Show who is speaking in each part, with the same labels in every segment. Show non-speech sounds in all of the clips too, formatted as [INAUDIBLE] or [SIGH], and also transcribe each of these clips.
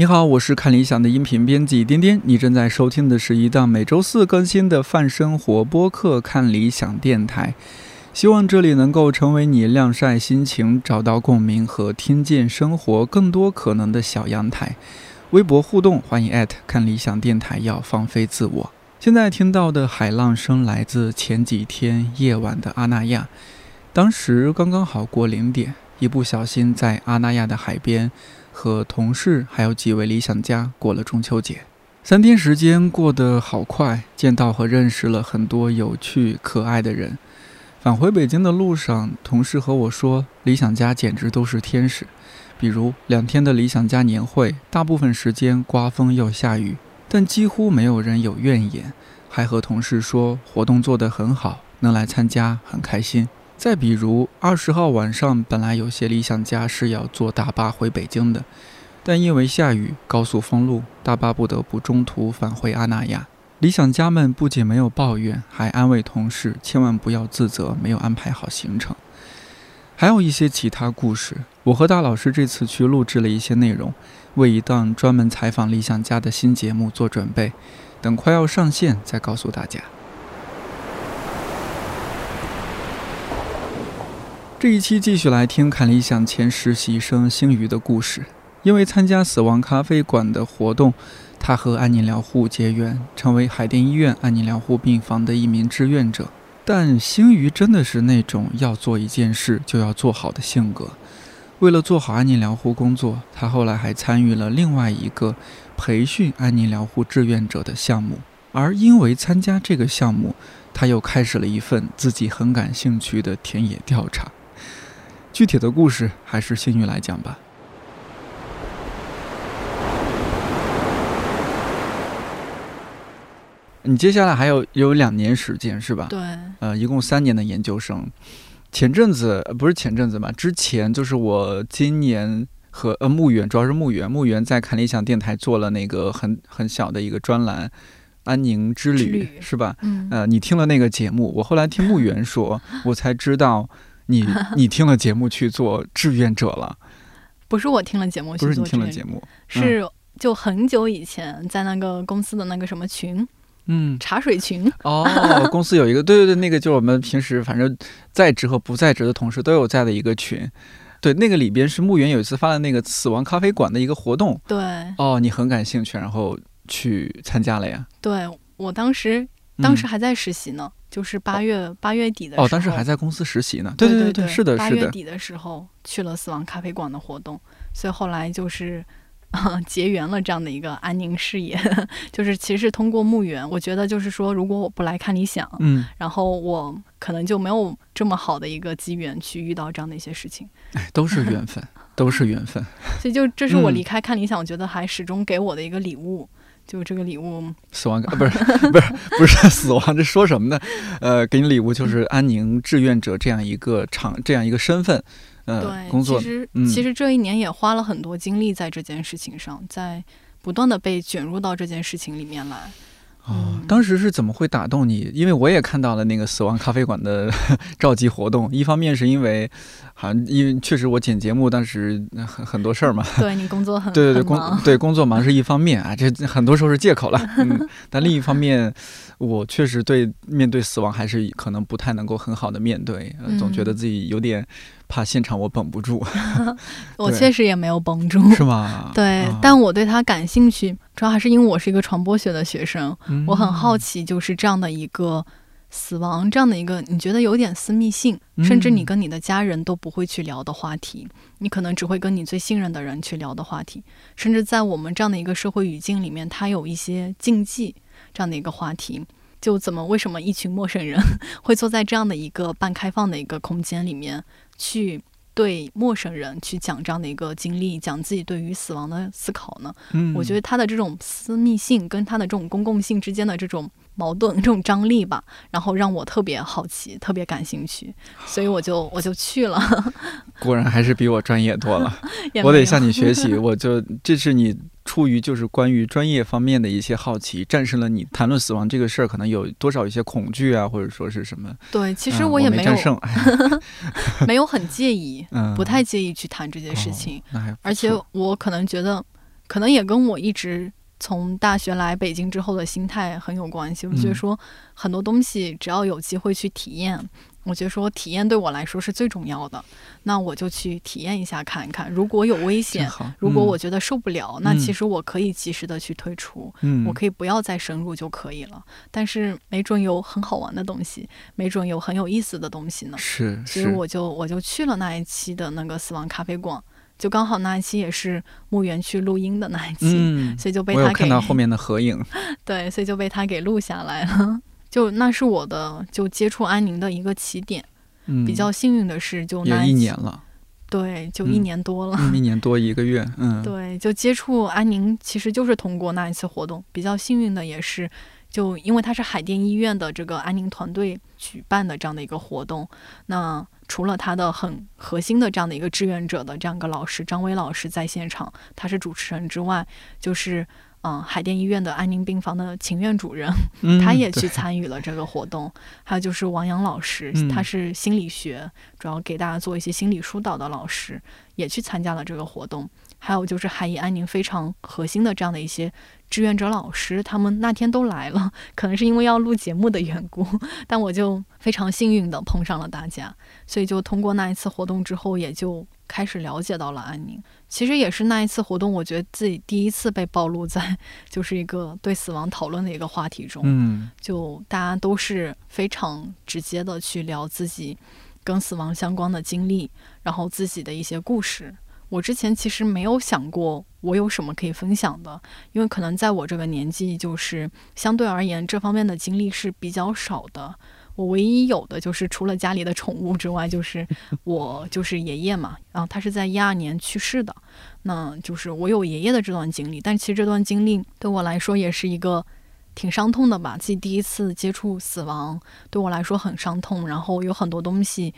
Speaker 1: 你好，我是看理想的音频编辑颠颠，你正在收听的是一档每周四更新的泛生活播客《看理想电台》，希望这里能够成为你晾晒心情、找到共鸣和听见生活更多可能的小阳台。微博互动，欢迎艾特看理想电台，要放飞自我。现在听到的海浪声来自前几天夜晚的阿那亚，当时刚刚好过零点，一不小心在阿那亚的海边。和同事还有几位理想家过了中秋节，三天时间过得好快，见到和认识了很多有趣可爱的人。返回北京的路上，同事和我说，理想家简直都是天使。比如两天的理想家年会，大部分时间刮风又下雨，但几乎没有人有怨言，还和同事说活动做得很好，能来参加很开心。再比如，二十号晚上，本来有些理想家是要坐大巴回北京的，但因为下雨、高速封路，大巴不得不中途返回阿那亚。理想家们不仅没有抱怨，还安慰同事千万不要自责，没有安排好行程。还有一些其他故事。我和大老师这次去录制了一些内容，为一档专门采访理想家的新节目做准备，等快要上线再告诉大家。这一期继续来听看理想前实习生星宇的故事。因为参加死亡咖啡馆的活动，他和安宁疗护结缘，成为海淀医院安宁疗护病房的一名志愿者。但星宇真的是那种要做一件事就要做好的性格。为了做好安宁疗护工作，他后来还参与了另外一个培训安宁疗护志愿者的项目。而因为参加这个项目，他又开始了一份自己很感兴趣的田野调查。具体的故事还是幸运来讲吧。你接下来还有有两年时间是吧？
Speaker 2: 对。
Speaker 1: 呃，一共三年的研究生。前阵子不是前阵子嘛？之前就是我今年和呃牧原，主要是牧原，牧原在看理想电台做了那个很很小的一个专栏《安宁之旅》，是吧？
Speaker 2: 嗯。
Speaker 1: 呃，你听了那个节目，我后来听牧原说，我才知道。你 [LAUGHS] 你听了节目去做志愿者了？
Speaker 2: 不是我听了节目去
Speaker 1: 做，不是你听了节目，
Speaker 2: 是就很久以前在那个公司的那个什么群，
Speaker 1: 嗯，
Speaker 2: 茶水群。
Speaker 1: 哦，[LAUGHS] 公司有一个，对对对，那个就是我们平时反正在职和不在职的同事都有在的一个群。对，那个里边是牧原有一次发的那个死亡咖啡馆的一个活动。
Speaker 2: 对。
Speaker 1: 哦，你很感兴趣，然后去参加了呀？
Speaker 2: 对，我当时当时还在实习呢。就是八月八月底的时候，
Speaker 1: 哦，当时还在公司实习呢。对
Speaker 2: 对
Speaker 1: 对，是的，是的。八
Speaker 2: 月底的时候去了死亡咖啡馆的活动，所以后来就是结缘了这样的一个安宁事业。[LAUGHS] 就是其实通过墓园，我觉得就是说，如果我不来看理想，
Speaker 1: 嗯，
Speaker 2: 然后我可能就没有这么好的一个机缘去遇到这样的一些事情。
Speaker 1: 哎，都是缘分，都是缘分。[LAUGHS]
Speaker 2: 所以就这是我离开看理想，我觉得还始终给我的一个礼物。就这个礼物，
Speaker 1: 死亡啊 [LAUGHS] 不是不是不是死亡，这说什么呢？[LAUGHS] 呃，给你礼物就是安宁志愿者这样一个场，这样一个身份，呃，工作。
Speaker 2: 其实其实这一年也花了很多精力在这件事情上，在不断的被卷入到这件事情里面来。
Speaker 1: 哦，当时是怎么会打动你？因为我也看到了那个死亡咖啡馆的 [LAUGHS] 召集活动。一方面是因为，好像因为确实我剪节目，当时很很多事儿嘛。[LAUGHS]
Speaker 2: 对你工作很 [LAUGHS]
Speaker 1: 对对对工对工作忙是一方面啊，这很多时候是借口了。嗯，但另一方面，我确实对面对死亡还是可能不太能够很好的面对，总觉得自己有点。怕现场我绷不住，[LAUGHS]
Speaker 2: 我确实也没有绷住，
Speaker 1: 是吗？[LAUGHS]
Speaker 2: 对，但我对他感兴趣，主要还是因为我是一个传播学的学生，我很好奇，就是这样的一个死亡，这样的一个你觉得有点私密性，甚至你跟你的家人都不会去聊的话题，你可能只会跟你最信任的人去聊的话题，甚至在我们这样的一个社会语境里面，它有一些禁忌这样的一个话题，就怎么为什么一群陌生人 [LAUGHS] 会坐在这样的一个半开放的一个空间里面？去对陌生人去讲这样的一个经历，讲自己对于死亡的思考呢？
Speaker 1: 嗯，
Speaker 2: 我觉得他的这种私密性跟他的这种公共性之间的这种矛盾、这种张力吧，然后让我特别好奇、特别感兴趣，所以我就我就去了。[LAUGHS]
Speaker 1: 果然还是比我专业多了，[LAUGHS] 我得向你学习。[LAUGHS] 我就这是你。出于就是关于专业方面的一些好奇，战胜了你谈论死亡这个事儿可能有多少一些恐惧啊，或者说是什么？
Speaker 2: 对，其实我也
Speaker 1: 没
Speaker 2: 有，
Speaker 1: 胜，
Speaker 2: 没有很介意，不太介意去谈这件事情。而且我可能觉得，可能也跟我一直从大学来北京之后的心态很有关系。我觉得说很多东西只要有机会去体验。我觉得说体验对我来说是最重要的，那我就去体验一下看一看。如果有危险，如果我觉得受不了，那其实我可以及时的去退出，我可以不要再深入就可以了。但是没准有很好玩的东西，没准有很有意思的东西呢。
Speaker 1: 是，
Speaker 2: 所以我就我就去了那一期的那个死亡咖啡馆，就刚好那一期也是墓园去录音的那一期，所以就被他
Speaker 1: 看到后面的合影。[LAUGHS]
Speaker 2: 对，所以就被他给录下来了。[LAUGHS] 就那是我的就接触安宁的一个起点，
Speaker 1: 嗯，
Speaker 2: 比较幸运的是就那
Speaker 1: 一年了，
Speaker 2: 对，就一年多了，
Speaker 1: 一年多一个月，嗯，[LAUGHS]
Speaker 2: 对，就接触安宁其实就是通过那一次活动，比较幸运的也是，就因为它是海淀医院的这个安宁团队举办的这样的一个活动，那除了他的很核心的这样的一个志愿者的这样一个老师张威老师在现场，他是主持人之外，就是。嗯，海淀医院的安宁病房的秦院主任，他也去参与了这个活动。还有就是王阳老师，他是心理学，主要给大家做一些心理疏导的老师，也去参加了这个活动。还有就是海医安宁非常核心的这样的一些志愿者老师，他们那天都来了，可能是因为要录节目的缘故，但我就非常幸运的碰上了大家，所以就通过那一次活动之后，也就。开始了解到了安宁，其实也是那一次活动，我觉得自己第一次被暴露在就是一个对死亡讨论的一个话题中。
Speaker 1: 嗯，
Speaker 2: 就大家都是非常直接的去聊自己跟死亡相关的经历，然后自己的一些故事。我之前其实没有想过我有什么可以分享的，因为可能在我这个年纪，就是相对而言这方面的经历是比较少的。我唯一有的就是除了家里的宠物之外，就是 [LAUGHS] 我就是爷爷嘛，然后他是在一二年去世的，那就是我有爷爷的这段经历。但其实这段经历对我来说也是一个挺伤痛的吧，自己第一次接触死亡，对我来说很伤痛。然后有很多东西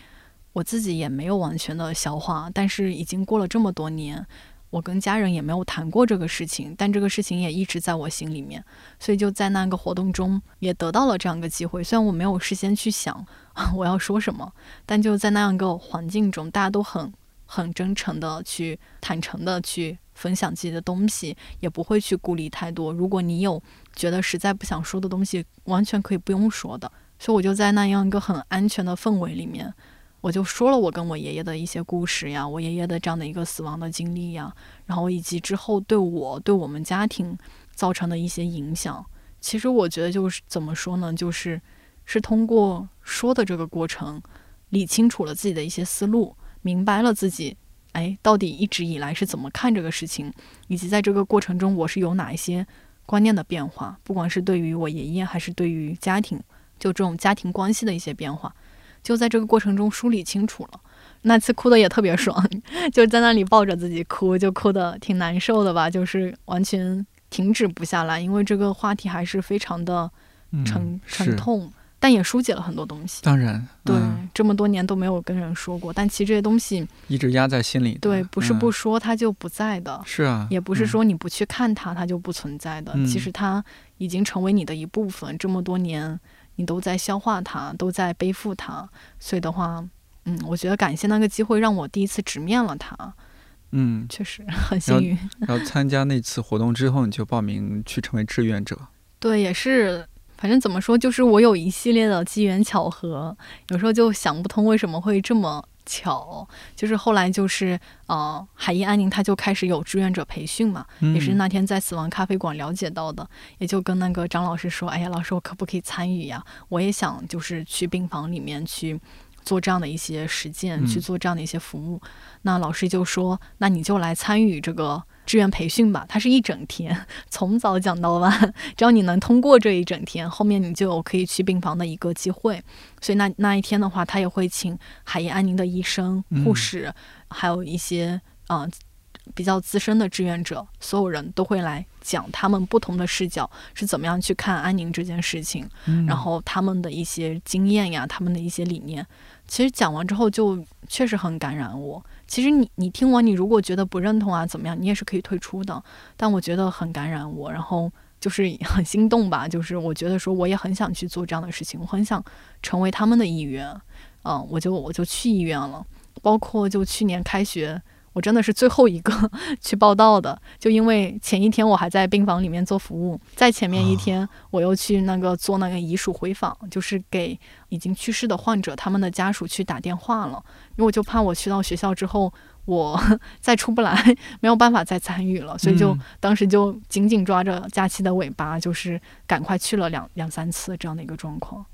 Speaker 2: 我自己也没有完全的消化，但是已经过了这么多年。我跟家人也没有谈过这个事情，但这个事情也一直在我心里面，所以就在那个活动中也得到了这样一个机会。虽然我没有事先去想 [LAUGHS] 我要说什么，但就在那样一个环境中，大家都很很真诚的去坦诚的去分享自己的东西，也不会去顾虑太多。如果你有觉得实在不想说的东西，完全可以不用说的。所以我就在那样一个很安全的氛围里面。我就说了我跟我爷爷的一些故事呀，我爷爷的这样的一个死亡的经历呀，然后以及之后对我对我们家庭造成的一些影响。其实我觉得就是怎么说呢，就是是通过说的这个过程，理清楚了自己的一些思路，明白了自己哎到底一直以来是怎么看这个事情，以及在这个过程中我是有哪一些观念的变化，不管是对于我爷爷还是对于家庭，就这种家庭关系的一些变化。就在这个过程中梳理清楚了，那次哭的也特别爽，[LAUGHS] 就在那里抱着自己哭，就哭的挺难受的吧，就是完全停止不下来，因为这个话题还是非常的沉沉痛，但也疏解了很多东西。
Speaker 1: 当然，
Speaker 2: 对，这么多年都没有跟人说过，但其实这些东西
Speaker 1: 一直压在心里。
Speaker 2: 对，不是不说它就不在的，
Speaker 1: 是啊，
Speaker 2: 也不是说你不去看它它就不存在的，其实它已经成为你的一部分，这么多年。你都在消化它，都在背负它，所以的话，嗯，我觉得感谢那个机会，让我第一次直面了它。
Speaker 1: 嗯，
Speaker 2: 确实很幸运。
Speaker 1: 然后参加那次活动之后，你就报名去成为志愿者。[LAUGHS]
Speaker 2: 对，也是，反正怎么说，就是我有一系列的机缘巧合，有时候就想不通为什么会这么。巧，就是后来就是呃，海因安宁他就开始有志愿者培训嘛，也是那天在死亡咖啡馆了解到的，也就跟那个张老师说，哎呀，老师我可不可以参与呀？我也想就是去病房里面去做这样的一些实践，去做这样的一些服务。那老师就说，那你就来参与这个。志愿培训吧，它是一整天，[LAUGHS] 从早讲到晚。只要你能通过这一整天，后面你就有可以去病房的一个机会。所以那那一天的话，他也会请海医安宁的医生、护士，还有一些啊比较资深的志愿者，所有人都会来讲他们不同的视角是怎么样去看安宁这件事情，然后他们的一些经验呀，他们的一些理念。其实讲完之后，就确实很感染我。其实你你听完，你如果觉得不认同啊，怎么样，你也是可以退出的。但我觉得很感染我，然后就是很心动吧。就是我觉得说，我也很想去做这样的事情，我很想成为他们的一员。嗯，我就我就去医院了。包括就去年开学，我真的是最后一个 [LAUGHS] 去报道的，就因为前一天我还在病房里面做服务，在前面一天我又去那个做那个遗属回访，就是给已经去世的患者他们的家属去打电话了，因为我就怕我去到学校之后我 [LAUGHS] 再出不来，没有办法再参与了，所以就当时就紧紧抓着假期的尾巴，就是赶快去了两两三次这样的一个状况。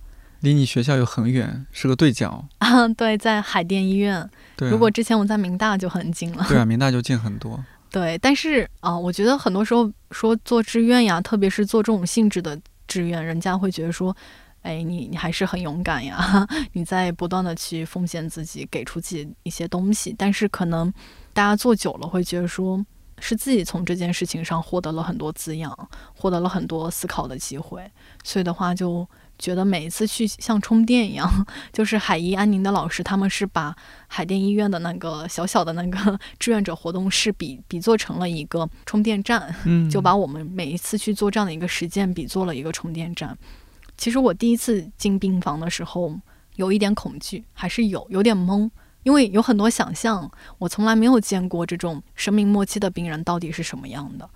Speaker 1: 离你学校又很远，是个对角
Speaker 2: 啊。对，在海淀医院。
Speaker 1: 对，
Speaker 2: 如果之前我在明大就很近了。
Speaker 1: 对啊，明大就近很多。
Speaker 2: 对，但是啊，我觉得很多时候说做志愿呀，特别是做这种性质的志愿，人家会觉得说，哎，你你还是很勇敢呀，[LAUGHS] 你在不断的去奉献自己，给出自己一些东西。但是可能大家做久了会觉得说，是自己从这件事情上获得了很多滋养，获得了很多思考的机会，所以的话就。觉得每一次去像充电一样，[LAUGHS] 就是海医安宁的老师，他们是把海淀医院的那个小小的那个 [LAUGHS] 志愿者活动室比比作成了一个充电站，
Speaker 1: 嗯，
Speaker 2: 就把我们每一次去做这样的一个实践比作了一个充电站。其实我第一次进病房的时候，有一点恐惧，还是有有点懵，因为有很多想象，我从来没有见过这种生命末期的病人到底是什么样的。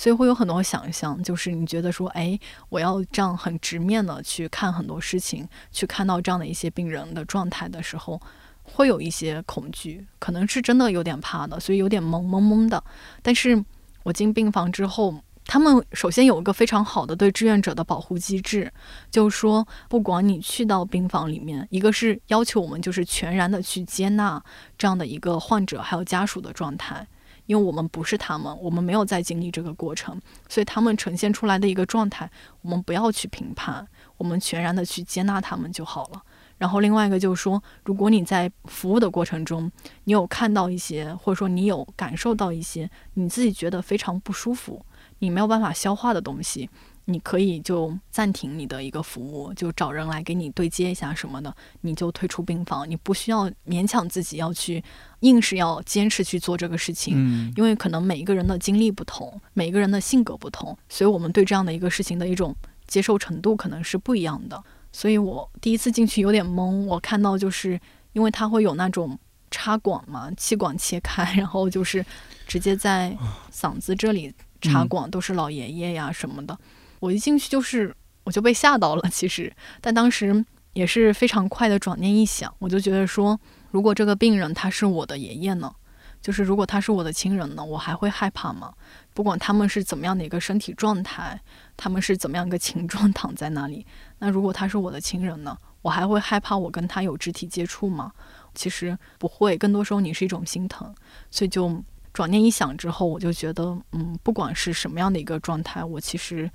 Speaker 2: 所以会有很多想象，就是你觉得说，哎，我要这样很直面的去看很多事情，去看到这样的一些病人的状态的时候，会有一些恐惧，可能是真的有点怕的，所以有点懵懵懵的。但是我进病房之后，他们首先有一个非常好的对志愿者的保护机制，就是说，不管你去到病房里面，一个是要求我们就是全然的去接纳这样的一个患者还有家属的状态。因为我们不是他们，我们没有在经历这个过程，所以他们呈现出来的一个状态，我们不要去评判，我们全然的去接纳他们就好了。然后另外一个就是说，如果你在服务的过程中，你有看到一些，或者说你有感受到一些你自己觉得非常不舒服，你没有办法消化的东西。你可以就暂停你的一个服务，就找人来给你对接一下什么的，你就退出病房。你不需要勉强自己要去，硬是要坚持去做这个事情。
Speaker 1: 嗯，
Speaker 2: 因为可能每一个人的经历不同，每一个人的性格不同，所以我们对这样的一个事情的一种接受程度可能是不一样的。所以我第一次进去有点懵，我看到就是因为它会有那种插管嘛，气管切开，然后就是直接在嗓子这里插管，都是老爷爷呀什么的。我一进去就是，我就被吓到了。其实，但当时也是非常快的转念一想，我就觉得说，如果这个病人他是我的爷爷呢，就是如果他是我的亲人呢，我还会害怕吗？不管他们是怎么样的一个身体状态，他们是怎么样一个情状躺在那里，那如果他是我的亲人呢，我还会害怕我跟他有肢体接触吗？其实不会，更多时候你是一种心疼。所以就转念一想之后，我就觉得，嗯，不管是什么样的一个状态，我其实。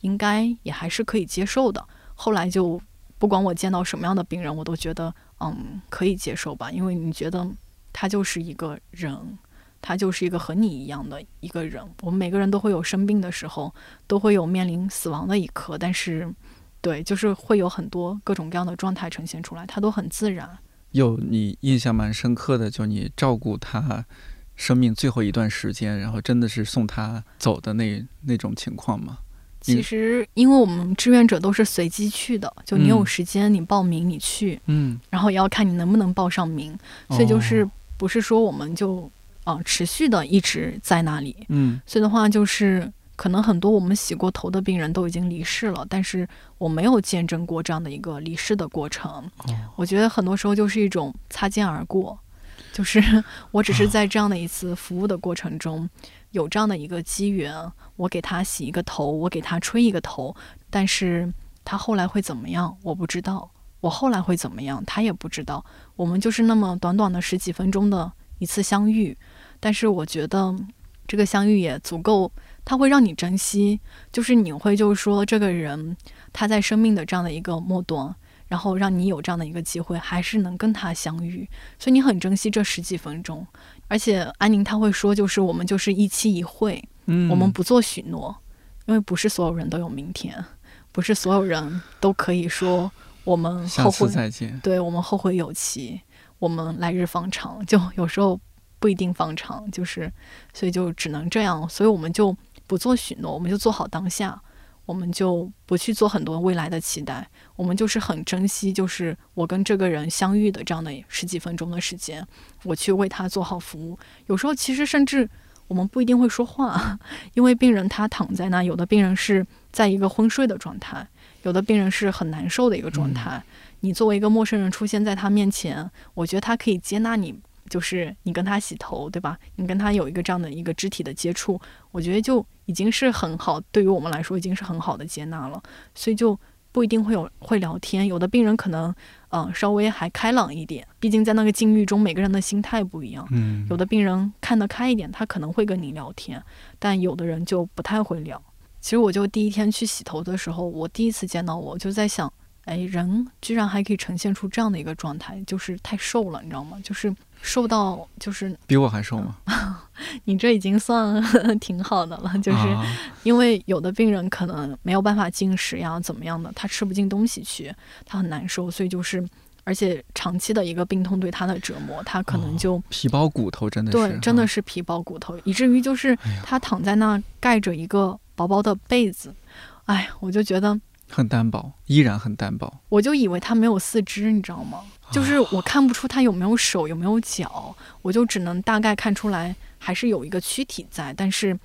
Speaker 2: 应该也还是可以接受的。后来就不管我见到什么样的病人，我都觉得嗯可以接受吧，因为你觉得他就是一个人，他就是一个和你一样的一个人。我们每个人都会有生病的时候，都会有面临死亡的一刻，但是对，就是会有很多各种各样的状态呈现出来，它都很自然。
Speaker 1: 有你印象蛮深刻的，就你照顾他生命最后一段时间，然后真的是送他走的那那种情况吗？
Speaker 2: 其实，因为我们志愿者都是随机去的，就你有时间你报名你去，
Speaker 1: 嗯，
Speaker 2: 然后也要看你能不能报上名，所以就是不是说我们就啊持续的一直在那里，
Speaker 1: 嗯，
Speaker 2: 所以的话就是可能很多我们洗过头的病人都已经离世了，但是我没有见证过这样的一个离世的过程，我觉得很多时候就是一种擦肩而过，就是 [LAUGHS] 我只是在这样的一次服务的过程中。有这样的一个机缘，我给他洗一个头，我给他吹一个头，但是他后来会怎么样，我不知道。我后来会怎么样，他也不知道。我们就是那么短短的十几分钟的一次相遇，但是我觉得这个相遇也足够，他会让你珍惜。就是你会就是说，这个人他在生命的这样的一个末端。然后让你有这样的一个机会，还是能跟他相遇，所以你很珍惜这十几分钟。而且安宁他会说，就是我们就是一期一会，
Speaker 1: 嗯，
Speaker 2: 我们不做许诺，因为不是所有人都有明天，不是所有人都可以说我们后会
Speaker 1: 再见，
Speaker 2: 对我们后会有期，我们来日方长，就有时候不一定方长，就是所以就只能这样，所以我们就不做许诺，我们就做好当下。我们就不去做很多未来的期待，我们就是很珍惜，就是我跟这个人相遇的这样的十几分钟的时间，我去为他做好服务。有时候其实甚至我们不一定会说话，[LAUGHS] 因为病人他躺在那，有的病人是在一个昏睡的状态，有的病人是很难受的一个状态。你作为一个陌生人出现在他面前，我觉得他可以接纳你。就是你跟他洗头，对吧？你跟他有一个这样的一个肢体的接触，我觉得就已经是很好，对于我们来说已经是很好的接纳了。所以就不一定会有会聊天，有的病人可能嗯稍微还开朗一点，毕竟在那个境遇中，每个人的心态不一样。
Speaker 1: 嗯，
Speaker 2: 有的病人看得开一点，他可能会跟你聊天，但有的人就不太会聊。其实我就第一天去洗头的时候，我第一次见到我就在想。哎，人居然还可以呈现出这样的一个状态，就是太瘦了，你知道吗？就是瘦到就是
Speaker 1: 比我还瘦吗？[LAUGHS]
Speaker 2: 你这已经算挺好的了，[LAUGHS] 就是因为有的病人可能没有办法进食呀，怎么样的，他吃不进东西去，他很难受，所以就是而且长期的一个病痛对他的折磨，他可能就
Speaker 1: 皮包骨头，真的
Speaker 2: 是对，真的是皮包骨头，以至于就是他躺在那盖着一个薄薄的被子，哎，我就觉得。
Speaker 1: 很单薄，依然很单薄。
Speaker 2: 我就以为他没有四肢，你知道吗？就是我看不出他有没有手，有没有脚，我就只能大概看出来还是有一个躯体在，但是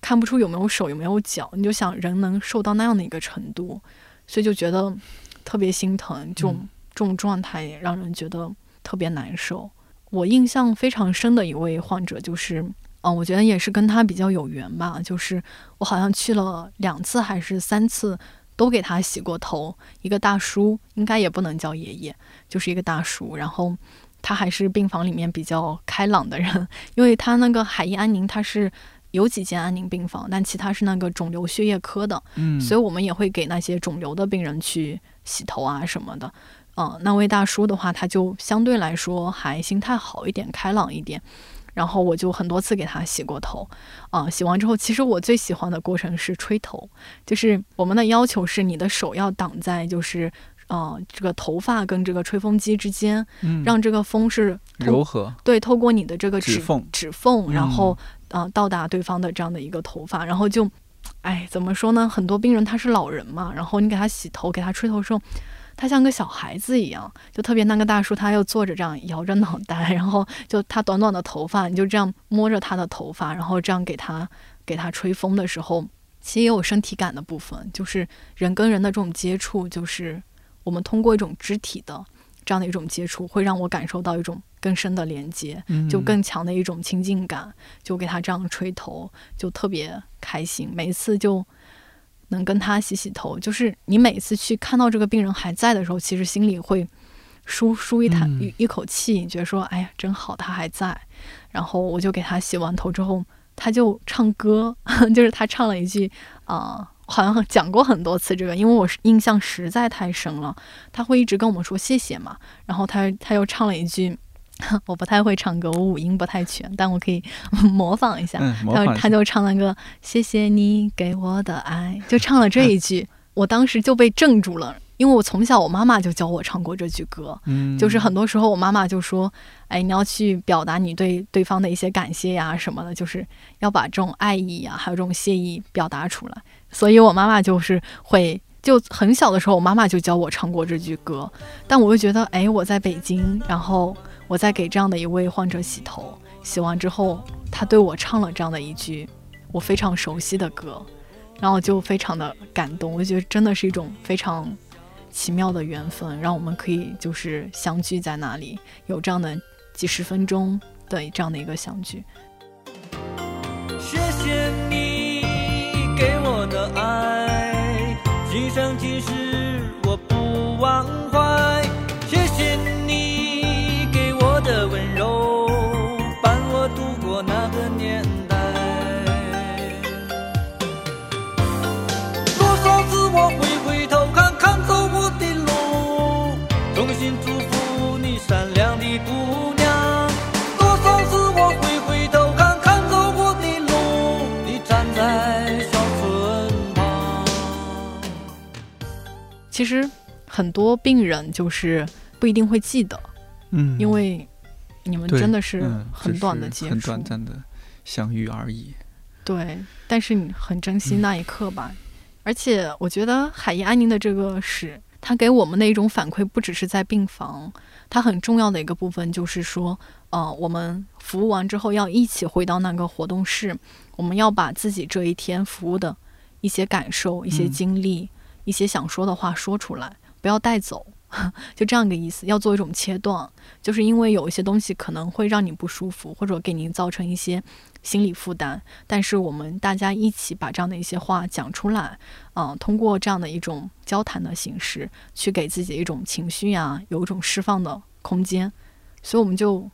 Speaker 2: 看不出有没有手，有没有脚。你就想人能瘦到那样的一个程度，所以就觉得特别心疼。这种这种状态也让人觉得特别难受。我印象非常深的一位患者就是，嗯，我觉得也是跟他比较有缘吧。就是我好像去了两次还是三次。都给他洗过头，一个大叔，应该也不能叫爷爷，就是一个大叔。然后他还是病房里面比较开朗的人，因为他那个海医安宁，他是有几间安宁病房，但其他是那个肿瘤血液科的，
Speaker 1: 嗯，
Speaker 2: 所以我们也会给那些肿瘤的病人去洗头啊什么的。嗯，那位大叔的话，他就相对来说还心态好一点，开朗一点。然后我就很多次给他洗过头，啊，洗完之后，其实我最喜欢的过程是吹头，就是我们的要求是你的手要挡在，就是呃这个头发跟这个吹风机之间，
Speaker 1: 嗯，
Speaker 2: 让这个风是
Speaker 1: 柔和，
Speaker 2: 对，透过你的这个
Speaker 1: 指缝，
Speaker 2: 指缝，然后啊到达对方的这样的一个头发，然后就，哎，怎么说呢？很多病人他是老人嘛，然后你给他洗头，给他吹头的时候。他像个小孩子一样，就特别那个大叔，他又坐着这样摇着脑袋，然后就他短短的头发，你就这样摸着他的头发，然后这样给他给他吹风的时候，其实也有身体感的部分，就是人跟人的这种接触，就是我们通过一种肢体的这样的一种接触，会让我感受到一种更深的连接，就更强的一种亲近感，就给他这样吹头，就特别开心，每一次就。能跟他洗洗头，就是你每次去看到这个病人还在的时候，其实心里会舒舒一叹一一口气，觉得说，哎呀，真好，他还在。然后我就给他洗完头之后，他就唱歌，[LAUGHS] 就是他唱了一句啊，好像讲过很多次这个，因为我印象实在太深了。他会一直跟我们说谢谢嘛，然后他他又唱了一句。[LAUGHS] 我不太会唱歌，我五音不太全，但我可以 [LAUGHS] 模仿一下。他他就唱了个“谢谢你给我的爱”，就唱了这一句，[LAUGHS] 我当时就被镇住了，因为我从小我妈妈就教我唱过这句歌。
Speaker 1: 嗯，
Speaker 2: 就是很多时候我妈妈就说：“哎，你要去表达你对对方的一些感谢呀什么的，就是要把这种爱意呀，还有这种谢意表达出来。”所以，我妈妈就是会就很小的时候，我妈妈就教我唱过这句歌。但我又觉得，哎，我在北京，然后。我在给这样的一位患者洗头，洗完之后，他对我唱了这样的一句我非常熟悉的歌，然后就非常的感动。我觉得真的是一种非常奇妙的缘分，让我们可以就是相聚在那里，有这样的几十分钟的这样的一个相聚。
Speaker 3: 谢谢你给我的爱，今生今世我不忘怀。
Speaker 2: 其实很多病人就是不一定会记得，
Speaker 1: 嗯，
Speaker 2: 因为。你们真的是很短的接触，
Speaker 1: 很短暂的相遇而已。
Speaker 2: 对，但是你很珍惜那一刻吧？而且我觉得海怡安宁的这个史，它给我们的一种反馈，不只是在病房，它很重要的一个部分就是说，呃，我们服务完之后要一起回到那个活动室，我们要把自己这一天服务的一些感受、一些经历、一些想说的话说出来，不要带走。[LAUGHS] 就这样一个意思，要做一种切断，就是因为有一些东西可能会让你不舒服，或者给您造成一些心理负担。但是我们大家一起把这样的一些话讲出来，嗯，通过这样的一种交谈的形式，去给自己一种情绪啊，有一种释放的空间。所以我们就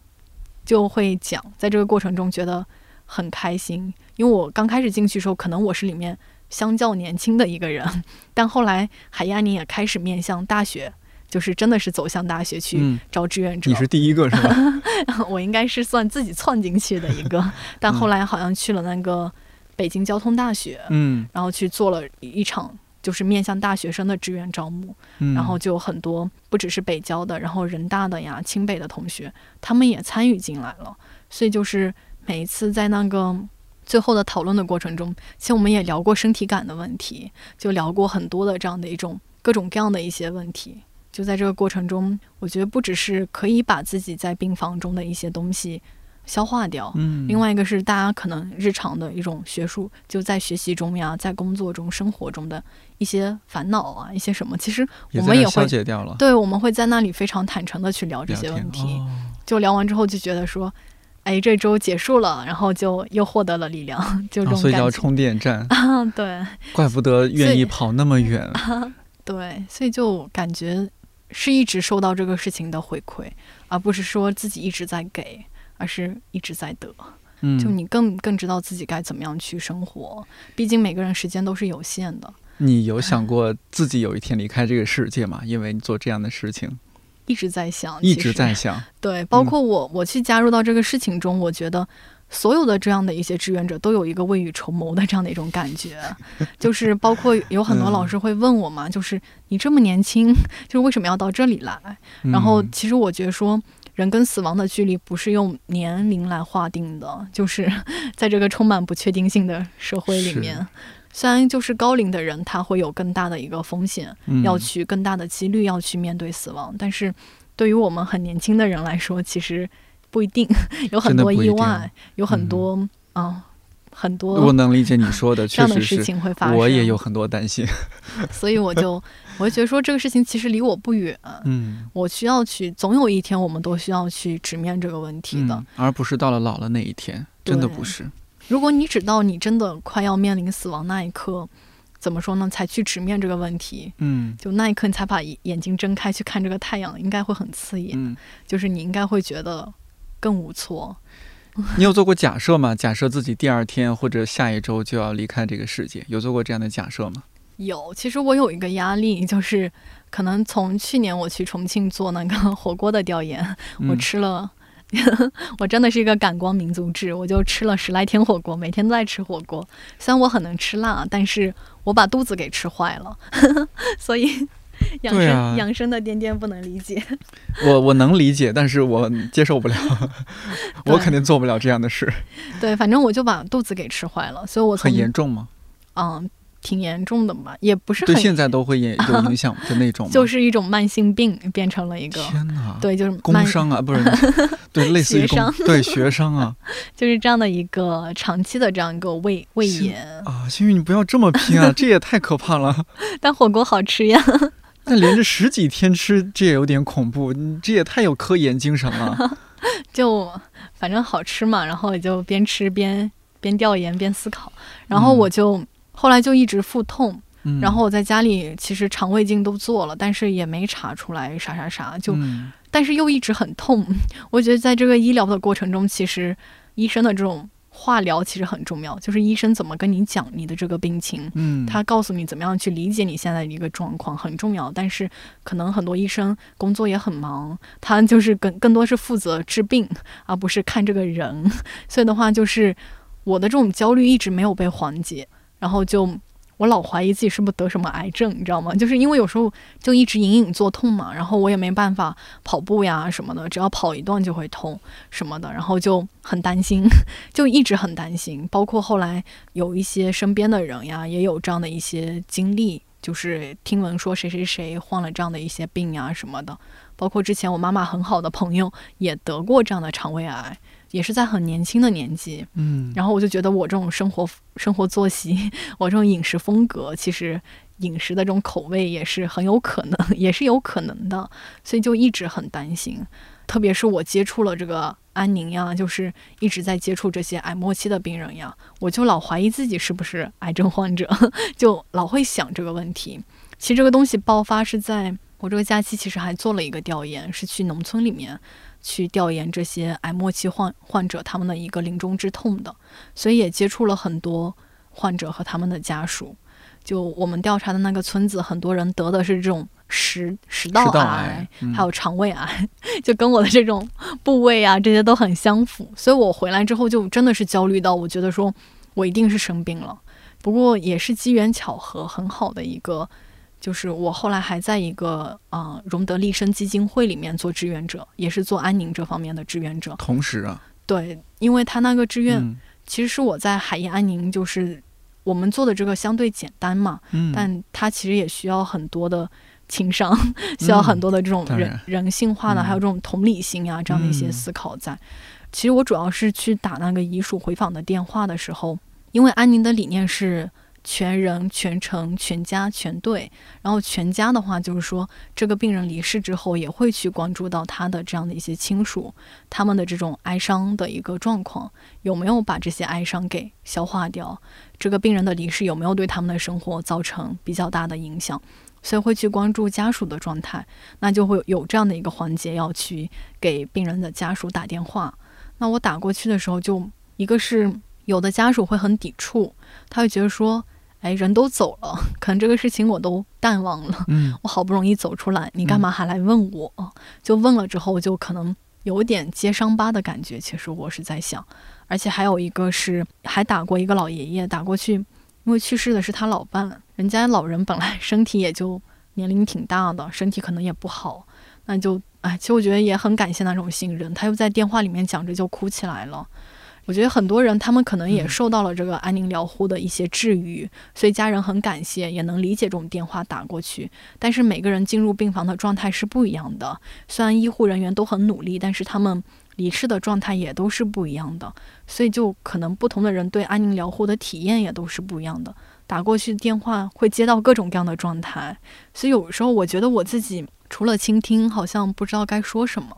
Speaker 2: 就会讲，在这个过程中觉得很开心。因为我刚开始进去的时候，可能我是里面相较年轻的一个人，[LAUGHS] 但后来海亚宁也开始面向大学。就是真的是走向大学去招志愿者，
Speaker 1: 你是第一个是吧？[LAUGHS]
Speaker 2: 我应该是算自己窜进去的一个，[LAUGHS] 但后来好像去了那个北京交通大学，
Speaker 1: 嗯，
Speaker 2: 然后去做了一场就是面向大学生的志愿招募，然后就很多不只是北交的，然后人大的呀、清北的同学，他们也参与进来了。所以就是每一次在那个最后的讨论的过程中，其实我们也聊过身体感的问题，就聊过很多的这样的一种各种各样的一些问题。就在这个过程中，我觉得不只是可以把自己在病房中的一些东西消化掉，
Speaker 1: 嗯，
Speaker 2: 另外一个是大家可能日常的一种学术，就在学习中呀，在工作中、生活中的一些烦恼啊，一些什么，其实我们也会
Speaker 1: 解掉了。
Speaker 2: 对，我们会在那里非常坦诚的去聊这些问题。就聊完之后就觉得说，哎，这周结束了，然后就又获得了力量，就这种。
Speaker 1: 所以叫充电站
Speaker 2: 啊，对，
Speaker 1: 怪不得愿意跑那么远。[LAUGHS]
Speaker 2: 对，所以就感觉。是一直受到这个事情的回馈，而不是说自己一直在给，而是一直在得。
Speaker 1: 嗯，
Speaker 2: 就你更更知道自己该怎么样去生活。毕竟每个人时间都是有限的。
Speaker 1: 你有想过自己有一天离开这个世界吗？因为你做这样的事情，
Speaker 2: 一直在想，
Speaker 1: 一直在想。[LAUGHS]
Speaker 2: 对，包括我，我去加入到这个事情中，我觉得。所有的这样的一些志愿者都有一个未雨绸缪的这样的一种感觉，[LAUGHS] 就是包括有很多老师会问我嘛，就是你这么年轻，[LAUGHS] 就是为什么要到这里来？然后其实我觉得说，人跟死亡的距离不是用年龄来划定的，就是在这个充满不确定性的社会里面，虽然就是高龄的人他会有更大的一个风险，要去更大的几率要去面对死亡，但是对于我们很年轻的人来说，其实。不一定 [LAUGHS] 有很多意外，有很多啊，很多。
Speaker 1: 我能理解你说的，[LAUGHS] 确实
Speaker 2: 事情会发生。
Speaker 1: 我也有很多担心，[LAUGHS]
Speaker 2: 所以我就我就觉得说这个事情其实离我不远。
Speaker 1: 嗯，
Speaker 2: 我需要去，总有一天我们都需要去直面这个问题的，
Speaker 1: 而不是到了老了那一天，真的不是。
Speaker 2: 如果你只到你真的快要面临死亡那一刻，怎么说呢？才去直面这个问题，
Speaker 1: 嗯，
Speaker 2: 就那一刻你才把眼睛睁开去看这个太阳，应该会很刺眼。
Speaker 1: 嗯，
Speaker 2: 就是你应该会觉得。更无措。[LAUGHS]
Speaker 1: 你有做过假设吗？假设自己第二天或者下一周就要离开这个世界，有做过这样的假设吗？
Speaker 2: 有。其实我有一个压力，就是可能从去年我去重庆做那个火锅的调研，我吃了，[LAUGHS] 我真的是一个感光民族志，我就吃了十来天火锅，每天都在吃火锅。虽然我很能吃辣，但是我把肚子给吃坏了，[LAUGHS] 所以。养生养生的颠颠不能理解，
Speaker 1: 我我能理解，但是我接受不了，[LAUGHS] 我肯定做不了这样的事。
Speaker 2: 对，反正我就把肚子给吃坏了，所以我
Speaker 1: 很严重吗？
Speaker 2: 嗯，挺严重的嘛，也不是
Speaker 1: 对现在都会有影响的那种，[LAUGHS]
Speaker 2: 就是一种慢性病变成了一个
Speaker 1: 天哪，
Speaker 2: 对，就是
Speaker 1: 工伤啊，不是 [LAUGHS] 对，类似于
Speaker 2: 伤，
Speaker 1: 对学伤啊，[LAUGHS]
Speaker 2: 就是这样的一个长期的这样一个胃胃炎
Speaker 1: 啊。星宇你不要这么拼啊，这也太可怕了。
Speaker 2: 但火锅好吃呀。
Speaker 1: 那连着十几天吃，这也有点恐怖。你这也太有科研精神了。
Speaker 2: 就反正好吃嘛，然后也就边吃边边调研边思考。然后我就后来就一直腹痛，然后我在家里其实肠胃镜都做了，但是也没查出来啥啥啥。就但是又一直很痛。[LAUGHS] 我觉得在这个医疗的过程中，其实医生的这种。化疗其实很重要，就是医生怎么跟你讲你的这个病情，
Speaker 1: 嗯，
Speaker 2: 他告诉你怎么样去理解你现在的一个状况很重要。但是可能很多医生工作也很忙，他就是更更多是负责治病，而不是看这个人。[LAUGHS] 所以的话，就是我的这种焦虑一直没有被缓解，然后就我老怀疑自己是不是得什么癌症，你知道吗？就是因为有时候就一直隐隐作痛嘛，然后我也没办法跑步呀什么的，只要跑一段就会痛什么的，然后就很担心，[LAUGHS] 就一直很担心。包括后来有一些身边的人呀，也有这样的一些经历，就是听闻说谁谁谁患了这样的一些病呀什么的。包括之前我妈妈很好的朋友也得过这样的肠胃癌。也是在很年轻的年纪，
Speaker 1: 嗯，
Speaker 2: 然后我就觉得我这种生活生活作息，[LAUGHS] 我这种饮食风格，其实饮食的这种口味也是很有可能，[LAUGHS] 也是有可能的，所以就一直很担心。特别是我接触了这个安宁呀，就是一直在接触这些癌末期的病人呀，我就老怀疑自己是不是癌症患者，[LAUGHS] 就老会想这个问题。其实这个东西爆发是在我这个假期，其实还做了一个调研，是去农村里面。去调研这些癌末期患患者他们的一个临终之痛的，所以也接触了很多患者和他们的家属。就我们调查的那个村子，很多人得的是这种食食道癌，还有肠胃癌，[LAUGHS] 就跟我的这种部位啊这些都很相符。所以我回来之后就真的是焦虑到，我觉得说我一定是生病了。不过也是机缘巧合，很好的一个。就是我后来还在一个啊荣德利生基金会里面做志愿者，也是做安宁这方面的志愿者。
Speaker 1: 同时啊，
Speaker 2: 对，因为他那个志愿其实是我在海燕安宁，就是我们做的这个相对简单嘛，嗯，但他其实也需要很多的情商，需要很多的这种人人性化的，还有这种同理心啊这样的一些思考在。其实我主要是去打那个遗属回访的电话的时候，因为安宁的理念是。全人、全程、全家、全队，然后全家的话，就是说这个病人离世之后，也会去关注到他的这样的一些亲属，他们的这种哀伤的一个状况，有没有把这些哀伤给消化掉？这个病人的离世有没有对他们的生活造成比较大的影响？所以会去关注家属的状态，那就会有这样的一个环节要去给病人的家属打电话。那我打过去的时候，就一个是有的家属会很抵触，他会觉得说。哎，人都走了，可能这个事情我都淡忘了。嗯，我好不容易走出来，你干嘛还来问我？就问了之后，就可能有点揭伤疤的感觉。其实我是在想，而且还有一个是还打过一个老爷爷打过去，因为去世的是他老伴，人家老人本来 [LAUGHS] 身体也就年龄挺大的，身体可能也不好，那就哎，其实我觉得也很感谢那种信任。他又在电话里面讲着就哭起来了。我觉得很多人他们可能也受到了这个安宁疗护的一些治愈，所以家人很感谢，也能理解这种电话打过去。但是每个人进入病房的状态是不一样的，虽然医护人员都很努力，但是他们离世的状态也都是不一样的，所以就可能不同的人对安宁疗护的体验也都是不一样的。打过去电话会接到各种各样的状态，所以有时候我觉得我自己除了倾听，好像不知道该说什么。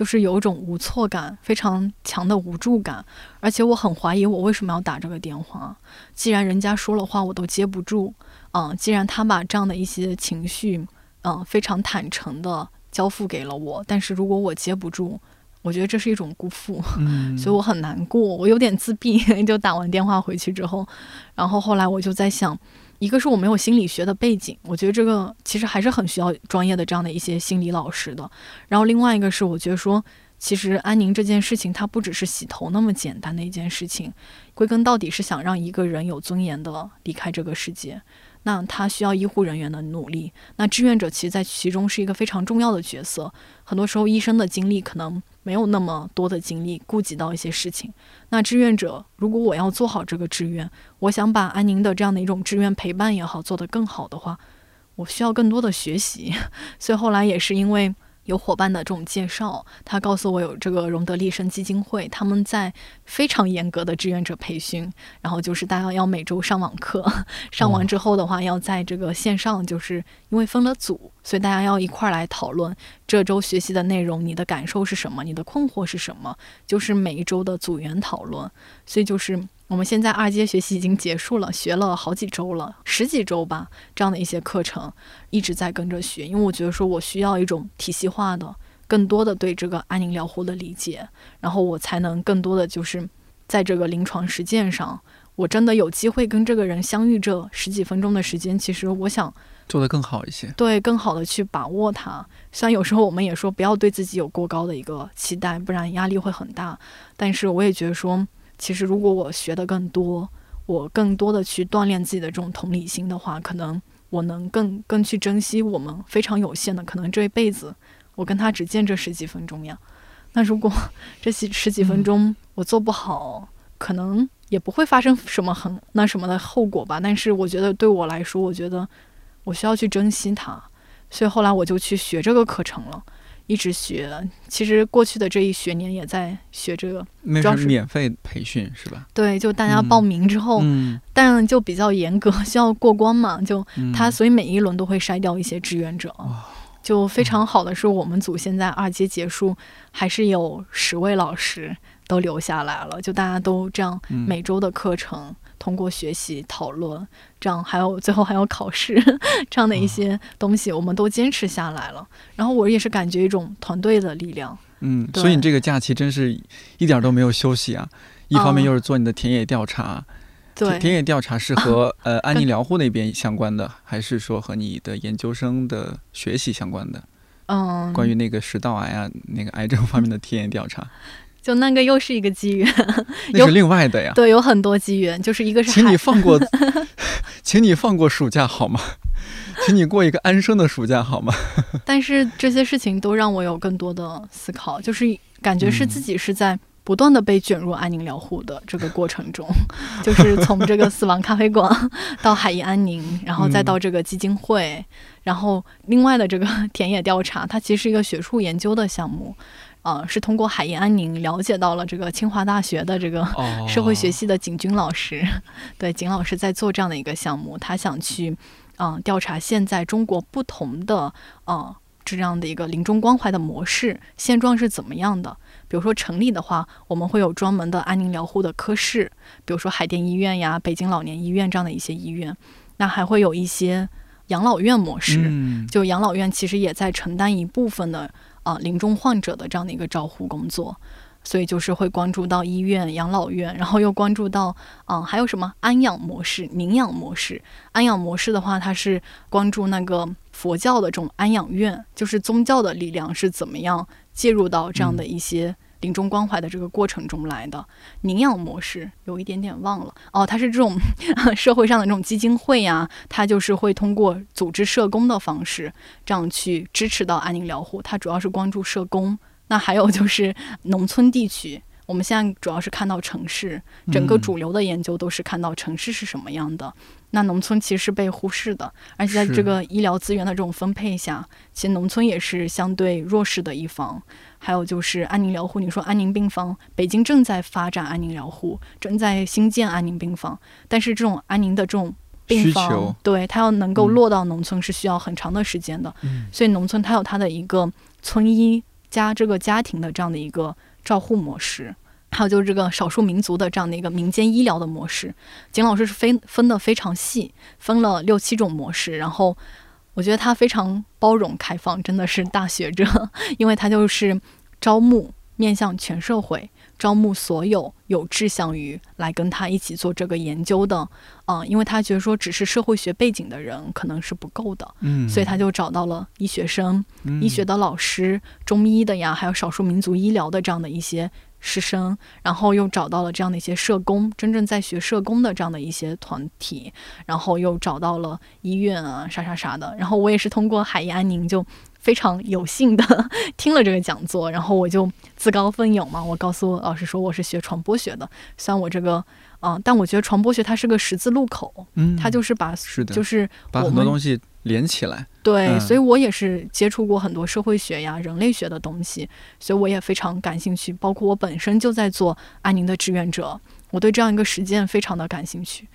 Speaker 2: 就是有一种无措感，非常强的无助感，而且我很怀疑我为什么要打这个电话。既然人家说了话我都接不住，嗯，既然他把这样的一些情绪，嗯，非常坦诚的交付给了我，但是如果我接不住，我觉得这是一种辜负，嗯，[LAUGHS] 所以我很难过，我有点自闭。[LAUGHS] 就打完电话回去之后，然后后来我就在想。一个是我没有心理学的背景，我觉得这个其实还是很需要专业的这样的一些心理老师的。然后另外一个是，我觉得说，其实安宁这件事情，它不只是洗头那么简单的一件事情，归根到底是想让一个人有尊严的离开这个世界。那他需要医护人员的努力，那志愿者其实在其中是一个非常重要的角色。很多时候，医生的精力可能没有那么多的精力顾及到一些事情。那志愿者，如果我要做好这个志愿，我想把安宁的这样的一种志愿陪伴也好做得更好的话，我需要更多的学习。[LAUGHS] 所以后来也是因为。有伙伴的这种介绍，他告诉我有这个荣德利生基金会，他们在非常严格的志愿者培训，然后就是大家要每周上网课，[LAUGHS] 上完之后的话，要在这个线上，就是因为分了组，所以大家要一块儿来讨论这周学习的内容，你的感受是什么，你的困惑是什么，就是每一周的组员讨论，所以就是。我们现在二阶学习已经结束了，学了好几周了，十几周吧，这样的一些课程一直在跟着学，因为我觉得说我需要一种体系化的、更多的对这个安宁疗护的理解，然后我才能更多的就是在这个临床实践上，我真的有机会跟这个人相遇这十几分钟的时间，其实我想
Speaker 1: 做得更好一些，
Speaker 2: 对，更好的去把握它。虽然有时候我们也说不要对自己有过高的一个期待，不然压力会很大，但是我也觉得说。其实，如果我学的更多，我更多的去锻炼自己的这种同理心的话，可能我能更更去珍惜我们非常有限的，可能这一辈子我跟他只见这十几分钟呀。那如果 [LAUGHS] 这几十几分钟我做不好，可能也不会发生什么很那什么的后果吧。但是我觉得对我来说，我觉得我需要去珍惜它，所以后来我就去学这个课程了。一直学，其实过去的这一学年也在学这个，
Speaker 1: 那是免费培训是吧？
Speaker 2: 对，就大家报名之后，
Speaker 1: 嗯，
Speaker 2: 但就比较严格，需要过关嘛，就他所以每一轮都会筛掉一些志愿者。就非常好的是，我们组现在二阶结束，还是有十位老师都留下来了，就大家都这样每周的课程。通过学习讨论，这样还有最后还有考试 [LAUGHS] 这样的一些东西，我们都坚持下来了。然后我也是感觉一种团队的力量。
Speaker 1: 嗯，所以你这个假期真是一点都没有休息啊！一方面又是做你的田野调查，
Speaker 2: 对，
Speaker 1: 田野调查是和 [LAUGHS] 呃安宁疗护那边相关的，还是说和你的研究生的学习相关的？
Speaker 2: 嗯，
Speaker 1: 关于那个食道癌啊，那个癌症方面的田野调查。
Speaker 2: 就那个又是一个机缘，
Speaker 1: 那是另外的呀。
Speaker 2: 对，有很多机缘，就是一个是。
Speaker 1: 请你放过，[LAUGHS] [LAUGHS] 请你放过暑假好吗？[LAUGHS] 请你过一个安生的暑假好吗？
Speaker 2: 但是这些事情都让我有更多的思考，就是感觉是自己是在不断的被卷入安宁疗护的这个过程中，就是从这个死亡咖啡馆到海怡安宁，然后再到这个基金会，然后另外的这个田野调查，它其实是一个学术研究的项目。呃，是通过海燕安宁了解到了这个清华大学的这个 [LAUGHS] 社会学系的景军老师，[LAUGHS] 对景老师在做这样的一个项目，他想去嗯调查现在中国不同的呃这样的一个临终关怀的模式现状是怎么样的。比如说城里的话，我们会有专门的安宁疗护的科室，比如说海淀医院呀、北京老年医院这样的一些医院，那还会有一些养老院模式，就养老院其实也在承担一部分的。啊，临终患者的这样的一个照护工作，所以就是会关注到医院、养老院，然后又关注到，啊，还有什么安养模式、宁养模式。安养模式的话，它是关注那个佛教的这种安养院，就是宗教的力量是怎么样介入到这样的一些。临终关怀的这个过程中来的领养模式有一点点忘了哦，它是这种 [LAUGHS] 社会上的这种基金会呀，它就是会通过组织社工的方式，这样去支持到安宁疗护。它主要是关注社工，那还有就是农村地区。我们现在主要是看到城市，整个主流的研究都是看到城市是什么样的。那农村其实是被忽视的，而且在这个医疗资源的这种分配下，其实农村也是相对弱势的一方。还有就是安宁疗护，你说安宁病房，北京正在发展安宁疗护，正在新建安宁病房，但是这种安宁的这种病房，对它要能够落到农村是需要很长的时间的。所以农村它有它的一个村医加这个家庭的这样的一个。照护模式，还有就是这个少数民族的这样的一个民间医疗的模式，景老师是分分的非常细，分了六七种模式。然后我觉得他非常包容开放，真的是大学者，[LAUGHS] 因为他就是招募面向全社会。招募所有有志向于来跟他一起做这个研究的，嗯，因为他觉得说只是社会学背景的人可能是不够的，
Speaker 1: 嗯，
Speaker 2: 所以他就找到了医学生、医学的老师、中医的呀，还有少数民族医疗的这样的一些师生，然后又找到了这样的一些社工，真正在学社工的这样的一些团体，然后又找到了医院啊，啥啥啥的，然后我也是通过海怡安宁就。非常有幸的 [LAUGHS] 听了这个讲座，然后我就自告奋勇嘛，我告诉老师说我是学传播学的，虽然我这个，嗯，但我觉得传播学它是个十字路口，
Speaker 1: 嗯，
Speaker 2: 它就是把
Speaker 1: 是的，
Speaker 2: 就是
Speaker 1: 把很多东西连起来，
Speaker 2: 对，所以我也是接触过很多社会学呀、人类学的东西，所以我也非常感兴趣，包括我本身就在做安宁的志愿者，我对这样一个实践非常的感兴趣。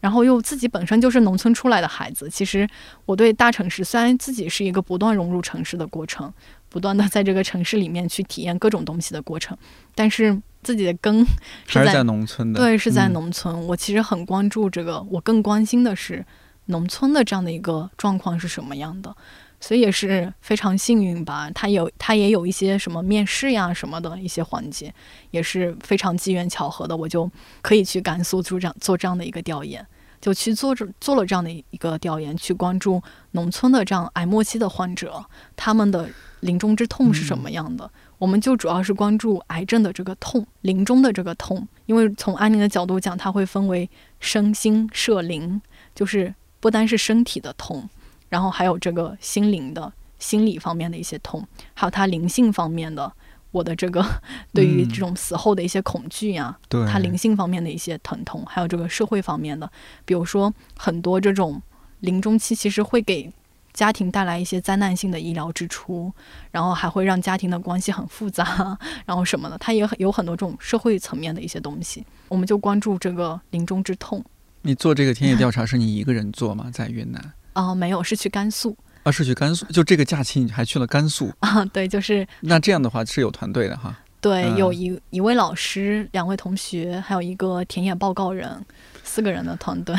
Speaker 2: 然后又自己本身就是农村出来的孩子，其实我对大城市虽然自己是一个不断融入城市的过程，不断的在这个城市里面去体验各种东西的过程，但是自己的根
Speaker 1: 是在农村的，
Speaker 2: 对，是在农村。我其实很关注这个，我更关心的是农村的这样的一个状况是什么样的。所以也是非常幸运吧，他有他也有一些什么面试呀什么的一些环节，也是非常机缘巧合的，我就可以去甘肃做这样做这样的一个调研。就去做着做了这样的一个调研，去关注农村的这样癌末期的患者，他们的临终之痛是什么样的。我们就主要是关注癌症的这个痛，临终的这个痛，因为从安宁的角度讲，它会分为身心社灵，就是不单是身体的痛，然后还有这个心灵的、心理方面的一些痛，还有他灵性方面的，我的这个对于这种死后的一些恐惧呀，
Speaker 1: 对
Speaker 2: 他灵性方面的一些疼痛，还有这个社会方面的，比如说很多这种临终期其实会给。家庭带来一些灾难性的医疗支出，然后还会让家庭的关系很复杂，然后什么的，它也有很多这种社会层面的一些东西。我们就关注这个临终之痛。
Speaker 1: 你做这个田野 [LAUGHS] 调查是你一个人做吗？在云南？
Speaker 2: 啊，没有，是去甘肃。
Speaker 1: 啊，是去甘肃？就这个假期你还去了甘肃？
Speaker 2: 啊，对，就是。
Speaker 1: 那这样的话是有团队的哈。
Speaker 2: 对，有一一位老师，两位同学，还有一个田野报告人。四个人的团队，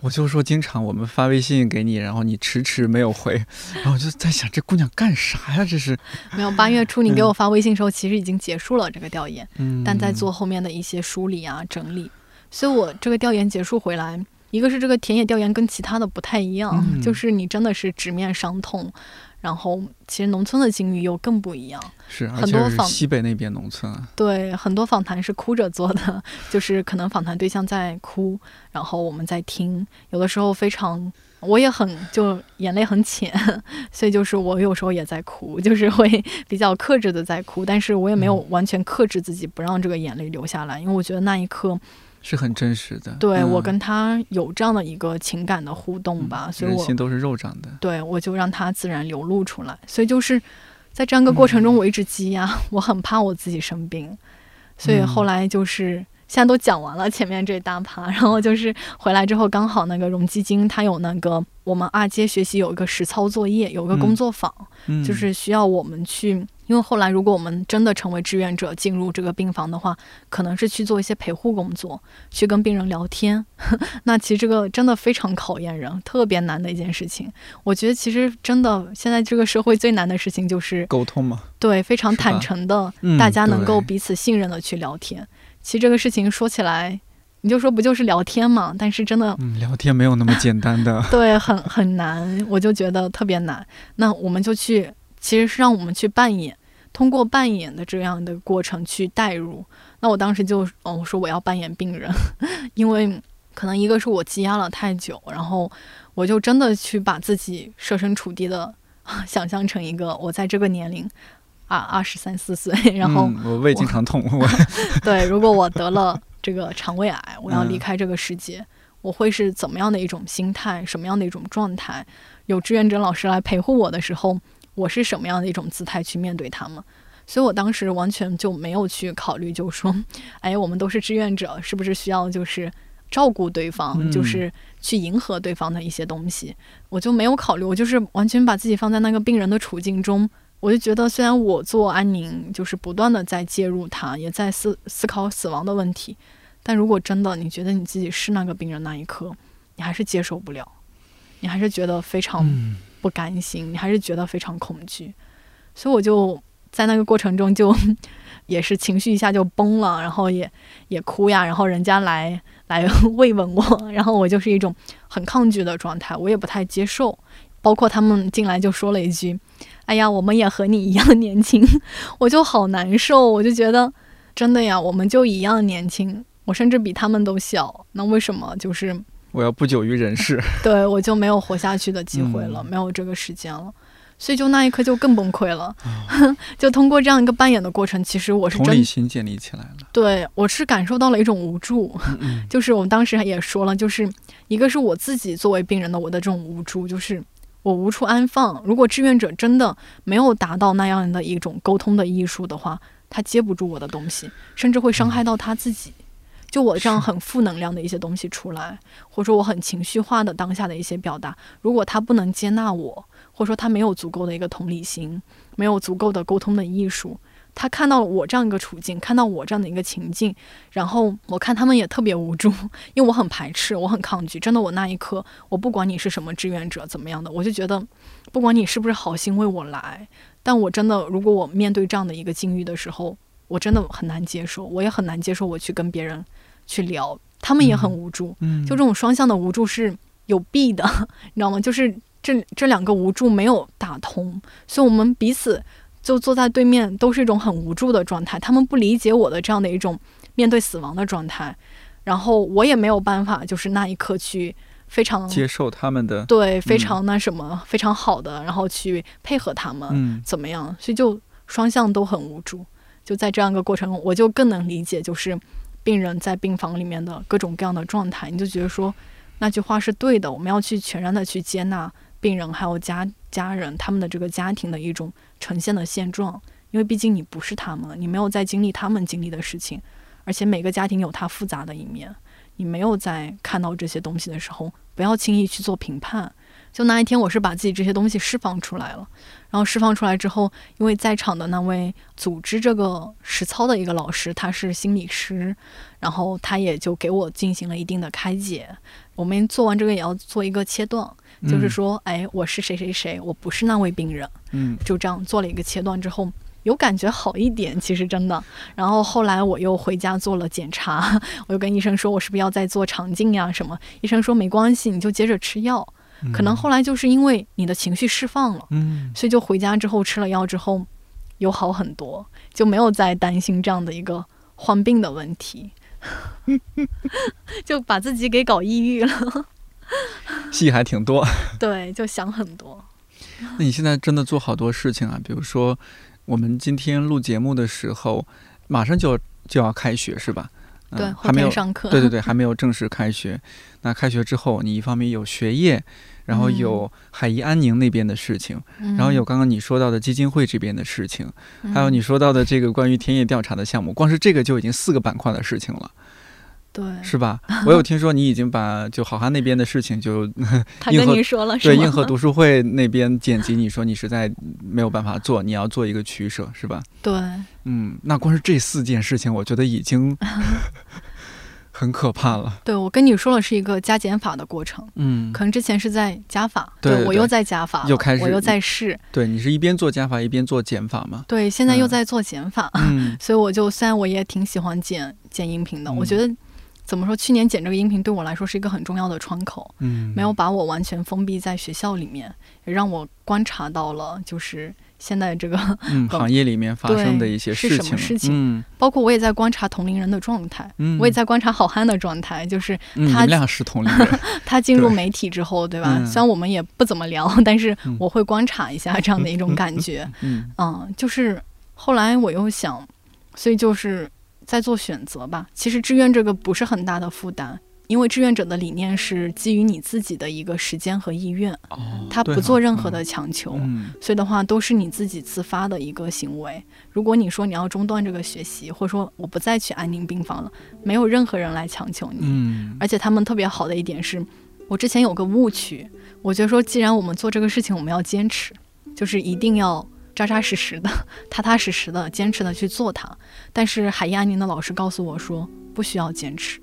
Speaker 1: 我就说经常我们发微信给你，然后你迟迟没有回，然后我就在想这姑娘干啥呀？这是
Speaker 2: 没有八月初你给我发微信的时候，其实已经结束了这个调研，但在做后面的一些梳理啊整理，所以我这个调研结束回来，一个是这个田野调研跟其他的不太一样，就是你真的是直面伤痛。然后，其实农村的境遇又更不一样。
Speaker 1: 是，
Speaker 2: 很多访
Speaker 1: 西北那边农村啊。
Speaker 2: 对，很多访谈是哭着做的，就是可能访谈对象在哭，然后我们在听。有的时候非常，我也很就眼泪很浅，[LAUGHS] 所以就是我有时候也在哭，就是会 [LAUGHS] 比较克制的在哭，但是我也没有完全克制自己不让这个眼泪流下来，因为我觉得那一刻。
Speaker 1: 是很真实的，
Speaker 2: 对我跟他有这样的一个情感的互动吧，所以
Speaker 1: 人心都是肉长的。
Speaker 2: 对，我就让他自然流露出来。所以就是在这样一个过程中，我一直积压，[LAUGHS] 我很怕我自己生病，所以后来就是现在都讲完了前面这大趴，然后就是回来之后刚好那个荣基金他有那个我们二阶学习有一个实操作业，有个工作坊，就是需要我们去。因为后来，如果我们真的成为志愿者进入这个病房的话，可能是去做一些陪护工作，去跟病人聊天。[LAUGHS] 那其实这个真的非常考验人，特别难的一件事情。我觉得其实真的现在这个社会最难的事情就是
Speaker 1: 沟通嘛。
Speaker 2: 对，非常坦诚的，大家能够彼此信任的去聊天。其实这个事情说起来，你就说不就是聊天嘛？但是真的，
Speaker 1: 嗯，聊天没有那么简单的。[LAUGHS]
Speaker 2: 对，很很难，我就觉得特别难。那我们就去，其实是让我们去扮演。通过扮演的这样的过程去代入，那我当时就，哦，我说我要扮演病人，[LAUGHS] 因为可能一个是我积压了太久，然后我就真的去把自己设身处地的想象成一个我在这个年龄，啊，二十三四岁，[LAUGHS] 然后
Speaker 1: 我胃经常痛，我 [LAUGHS]
Speaker 2: 对，如果我得了这个肠胃癌，我要离开这个世界，我会是怎么样的一种心态，什么样的一种状态？有志愿者老师来陪护我的时候。我是什么样的一种姿态去面对他们？所以我当时完全就没有去考虑，就说，[LAUGHS] 哎，我们都是志愿者，是不是需要就是照顾对方，就是去迎合对方的一些东西？我就没有考虑，我就是完全把自己放在那个病人的处境中，我就觉得，虽然我做安宁，就是不断的在介入他，也在思思考死亡的问题，但如果真的你觉得你自己是那个病人那一刻，你还是接受不了，你还是觉得非常。不甘心，你还是觉得非常恐惧，所以我就在那个过程中就 [LAUGHS] 也是情绪一下就崩了，然后也也哭呀，然后人家来来慰问我，[LAUGHS] 然后我就是一种很抗拒的状态，我也不太接受。包括他们进来就说了一句：“哎呀，我们也和你一样年轻。[LAUGHS] ”我就好难受，我就觉得真的呀，我们就一样年轻，我甚至比他们都小，那为什么就是？
Speaker 1: 我要不久于人世，[LAUGHS]
Speaker 2: 对我就没有活下去的机会了，没有这个时间了，所以就那一刻就更崩溃了。[LAUGHS] 就通过这样一个扮演的过程，其实我是
Speaker 1: 同理心建立起来了。
Speaker 2: 对我是感受到了一种无助，就是我们当时也说了，就是一个是我自己作为病人的我的这种无助，就是我无处安放。如果志愿者真的没有达到那样的一种沟通的艺术的话，他接不住我的东西，甚至会伤害到他自己。就我这样很负能量的一些东西出来，或者说我很情绪化的当下的一些表达，如果他不能接纳我，或者说他没有足够的一个同理心，没有足够的沟通的艺术，他看到了我这样一个处境，看到我这样的一个情境，然后我看他们也特别无助，[LAUGHS] 因为我很排斥，我很抗拒。真的，我那一刻，我不管你是什么志愿者怎么样的，我就觉得，不管你是不是好心为我来，但我真的，如果我面对这样的一个境遇的时候，我真的很难接受，我也很难接受我去跟别人。去聊，他们也很无助。
Speaker 1: 嗯，
Speaker 2: 就这种双向的无助是有弊的，[LAUGHS] 你知道吗？就是这这两个无助没有打通，所以我们彼此就坐在对面，都是一种很无助的状态。他们不理解我的这样的一种面对死亡的状态，然后我也没有办法，就是那一刻去非常
Speaker 1: 接受他们的，
Speaker 2: 对非常那什么、非常好的，然后去配合他们，
Speaker 1: 嗯
Speaker 2: 怎么样？所以就双向都很无助。就在这样一个过程中，我就更能理解，就是病人在病房里面的各种各样的状态。你就觉得说那句话是对的，我们要去全然的去接纳病人还有家家人他们的这个家庭的一种呈现的现状，因为毕竟你不是他们，你没有在经历他们经历的事情，而且每个家庭有它复杂的一面，你没有在看到这些东西的时候，不要轻易去做评判。就那一天，我是把自己这些东西释放出来了。然后释放出来之后，因为在场的那位组织这个实操的一个老师，他是心理师，然后他也就给我进行了一定的开解。我们做完这个也要做一个切断，就是说，哎，我是谁谁谁，我不是那位病人。
Speaker 1: 嗯，
Speaker 2: 就这样做了一个切断之后，有感觉好一点，其实真的。然后后来我又回家做了检查，[LAUGHS] 我又跟医生说，我是不是要再做肠镜呀什么？医生说没关系，你就接着吃药。可能后来就是因为你的情绪释放了，
Speaker 1: 嗯，
Speaker 2: 所以就回家之后吃了药之后，有好很多，就没有再担心这样的一个患病的问题，[LAUGHS] 就把自己给搞抑郁了。
Speaker 1: 戏还挺多。
Speaker 2: 对，就想很多。
Speaker 1: 那你现在真的做好多事情啊，比如说我们今天录节目的时候，马上就就要开学是吧？嗯
Speaker 2: 对，
Speaker 1: 还没有
Speaker 2: 上课。
Speaker 1: 对对对，还没有正式开学。那开学之后，你一方面有学业，然后有海怡安宁那边的事情，
Speaker 2: 嗯，
Speaker 1: 然后有刚刚你说到的基金会这边的事情，
Speaker 2: 嗯，
Speaker 1: 还有你说到的这个关于田野调查的项目，光是这个就已经四个板块的事情了，
Speaker 2: 对，
Speaker 1: 是吧？[LAUGHS] 我有听说你已经把就好汉那边的事情就 [LAUGHS]
Speaker 2: 他跟你说了是吗？
Speaker 1: 对硬核读书会那边剪辑，你说你实在没有办法做，你要做一个取舍，是吧？
Speaker 2: 对，
Speaker 1: 嗯，那光是这四件事情，我觉得已经 [LAUGHS] 很可怕了。
Speaker 2: 对我跟你说了是一个加减法的过程，
Speaker 1: 嗯，
Speaker 2: 可能之前是在加法，
Speaker 1: 对
Speaker 2: 我又在加法，
Speaker 1: 又开始
Speaker 2: 我又在试，
Speaker 1: 对你是一边做加法一边做减法。吗？
Speaker 2: 对，现在又
Speaker 1: 嗯
Speaker 2: 在做减法，
Speaker 1: 嗯。[LAUGHS]
Speaker 2: 所以我就虽然我也挺喜欢剪剪音频的，
Speaker 1: 嗯。
Speaker 2: 我觉得怎么说，去年剪这个音频对我来说是一个很重要的窗口，
Speaker 1: 嗯，
Speaker 2: 没有把我完全封闭在学校里面，也让我观察到了就是现在这个，
Speaker 1: 嗯行业里面发生的一些事情，
Speaker 2: 什么事情？
Speaker 1: 嗯。
Speaker 2: 包括我也在观察同龄人的状态，
Speaker 1: 嗯，
Speaker 2: 我也在观察好汉的状态，就是他
Speaker 1: 们俩是同龄人，[LAUGHS]
Speaker 2: 他进入媒体之后，对吧？
Speaker 1: 嗯。
Speaker 2: 虽然我们也不怎么聊，[LAUGHS] 但是
Speaker 1: 嗯。
Speaker 2: 我会观察一下这样的一种感觉。
Speaker 1: 嗯。
Speaker 2: 嗯，就是后来我又想，所以就是在做选择吧。其实志愿这个不是很大的负担，因为志愿者的理念是基于你自己的一个时间和意愿，
Speaker 1: 哦，
Speaker 2: 他不做任何的强求。
Speaker 1: 嗯
Speaker 2: 所以的话，都是你自己自发的一个行为。如果你说你要中断这个学习，或者说我不再去安宁病房了，没有任何人来强求你。
Speaker 1: 嗯
Speaker 2: 而且他们特别好的一点是，我之前有个误区，我觉得说，既然我们做这个事情，我们要坚持，就是一定要扎扎实实的、[LAUGHS] 踏踏实实的、坚持的去做它。但是海燕安宁的老师告诉我说，不需要坚持，